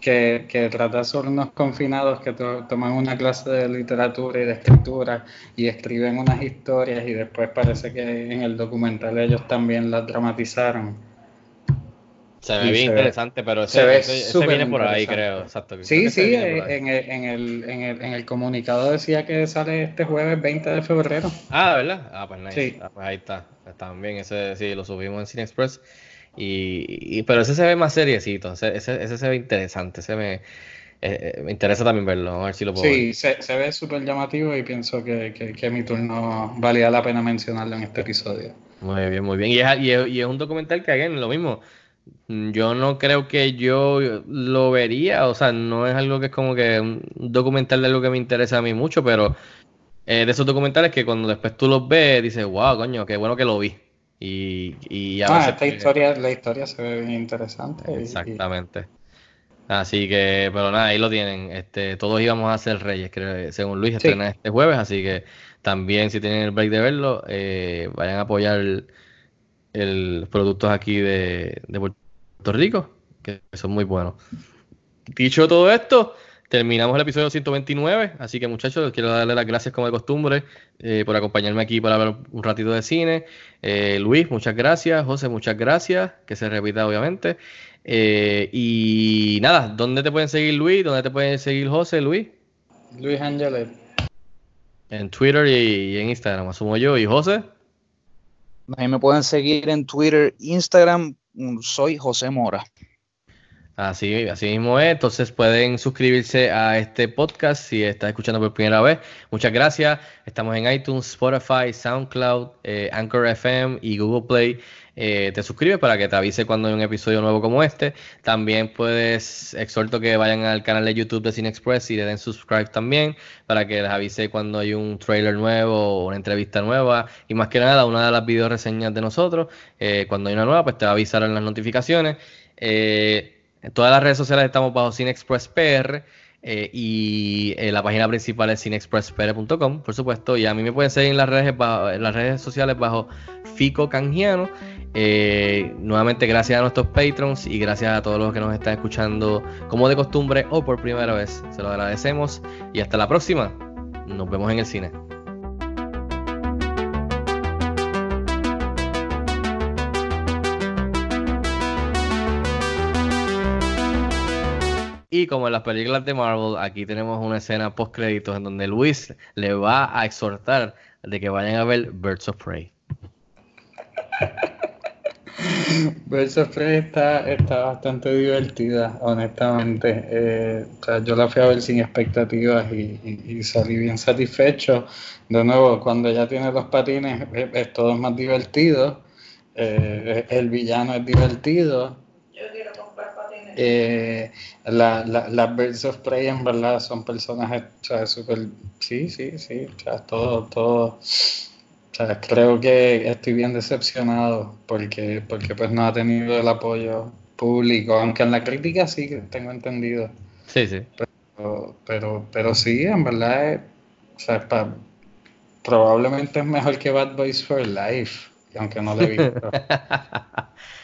Que, que trata sobre unos confinados que to- toman una clase de literatura y de escritura y escriben unas historias y después parece que en el documental ellos también las dramatizaron. Se ve Y bien se ve- interesante, pero ese, se ve ese- ese súper viene por ahí, creo. Exacto. Sí, sí, eh, ahí. en el, en, el, en, el, en, el, en el comunicado decía que sale este jueves 20 de febrero. Ah, ¿verdad? Ah, pues nice. Sí. Ah, pues ahí está. También ese sí lo subimos en Cine Express. Y, y- pero ese se ve más seriecito. Ese, ese, ese se ve interesante. Ese me, eh, eh, me interesa también verlo. Vamos a ver si lo puedo ver. Sí, se, se ve súper llamativo y pienso que, que, que mi turno valía la pena mencionarlo en este episodio. Muy bien, muy bien. Y es, y es, y es un documental que, again, lo mismo. Mm, Yo no creo que yo lo vería, o sea, no es algo que es como que un documental de algo que me interesa a mí mucho, pero eh, de esos documentales que cuando después tú los ves, dices, wow, coño, qué bueno que lo vi. Y, y a Ah, veces, esta pues, historia, la historia se ve bien interesante. y- Exactamente. Así que, pero nada, ahí lo tienen. Este, todos íbamos a ser reyes, creo, según Luis, Sí. estrena este jueves, así que también si tienen el break de verlo, eh, vayan a apoyar el, el- productos aquí de, de Puerto Rico, que son muy buenos. Dicho todo esto, terminamos el episodio 129, así que muchachos, les quiero darle las gracias como de costumbre eh, por acompañarme aquí para ver un ratito de cine. Eh, Luis, muchas gracias. José, muchas gracias. Que se repita, obviamente. Eh, y nada, ¿dónde te pueden seguir Luis? ¿Dónde te pueden seguir José, Luis? Luis Ángeles. En Twitter y, y en Instagram, asumo yo. ¿Y José? Ahí me pueden seguir en Twitter, Instagram, soy José Mora. Así, así mismo es. Entonces pueden suscribirse a este podcast si estás escuchando por primera vez. Muchas gracias. Estamos en iTunes, Spotify, SoundCloud, eh, Anchor FM y Google Play. Eh, te suscribes para que te avise cuando hay un episodio nuevo como este. También puedes, exhorto que vayan al canal de YouTube de Cine Express y le den subscribe también para que les avise cuando hay un trailer nuevo o una entrevista nueva. Y más que nada, una de las video reseñas de nosotros. eh, cuando hay una nueva, pues te va en las notificaciones. En todas las redes sociales estamos bajo Cine Express PR eh, y eh, la página principal es cineexpresspr.com, por supuesto. Y a mí me pueden seguir en las redes, las redes sociales bajo Fico Canjiano. Eh, nuevamente, gracias a nuestros patrons y gracias a todos los que nos están escuchando como de costumbre o por primera vez. Se lo agradecemos y hasta la próxima. Nos vemos en el cine. Como en las películas de Marvel, aquí tenemos una escena post créditos en donde Luis le va a exhortar de que vayan a ver Birds of Prey. Birds of Prey está, bastante divertida, honestamente. Eh, yo la fui a ver sin expectativas y, salí bien satisfecho. De nuevo, cuando ella tiene los patines, es, es todo más divertido. Eh, el villano es divertido. Yo quiero comprar patines. Eh, la- la- las Birds of Prey en verdad son personajes, o sea, súper, sí, sí, sí, o sea, todo, todo, o sea, creo que estoy bien decepcionado porque, porque pues no ha tenido el apoyo público, aunque en la crítica sí que tengo entendido, Sí, sí. pero, pero, pero sí, en verdad, es- o sea, pa- probablemente es mejor que Bad Boys for Life, aunque no lo he visto.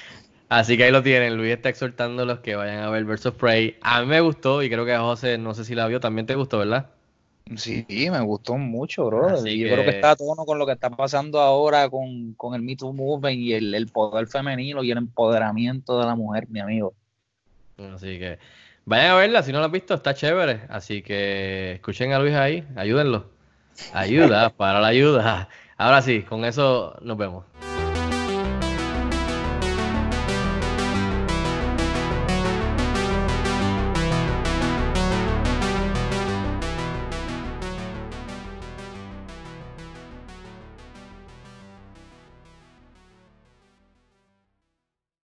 Así que ahí lo tienen. Luis está exhortando a los que vayan a ver of Prey. A mí me gustó y creo que a José, no sé si la vio, también te gustó, ¿verdad? Sí, me gustó mucho, bro. Así Yo que- creo que está a tono con lo que está pasando ahora con, con el Me Too Movement y el, el poder femenino y el empoderamiento de la mujer, mi amigo. Así que vayan a verla, si no la has visto, está chévere. Así que escuchen a Luis ahí, ayúdenlo. Ayuda, para la ayuda. Ahora sí, con eso nos vemos.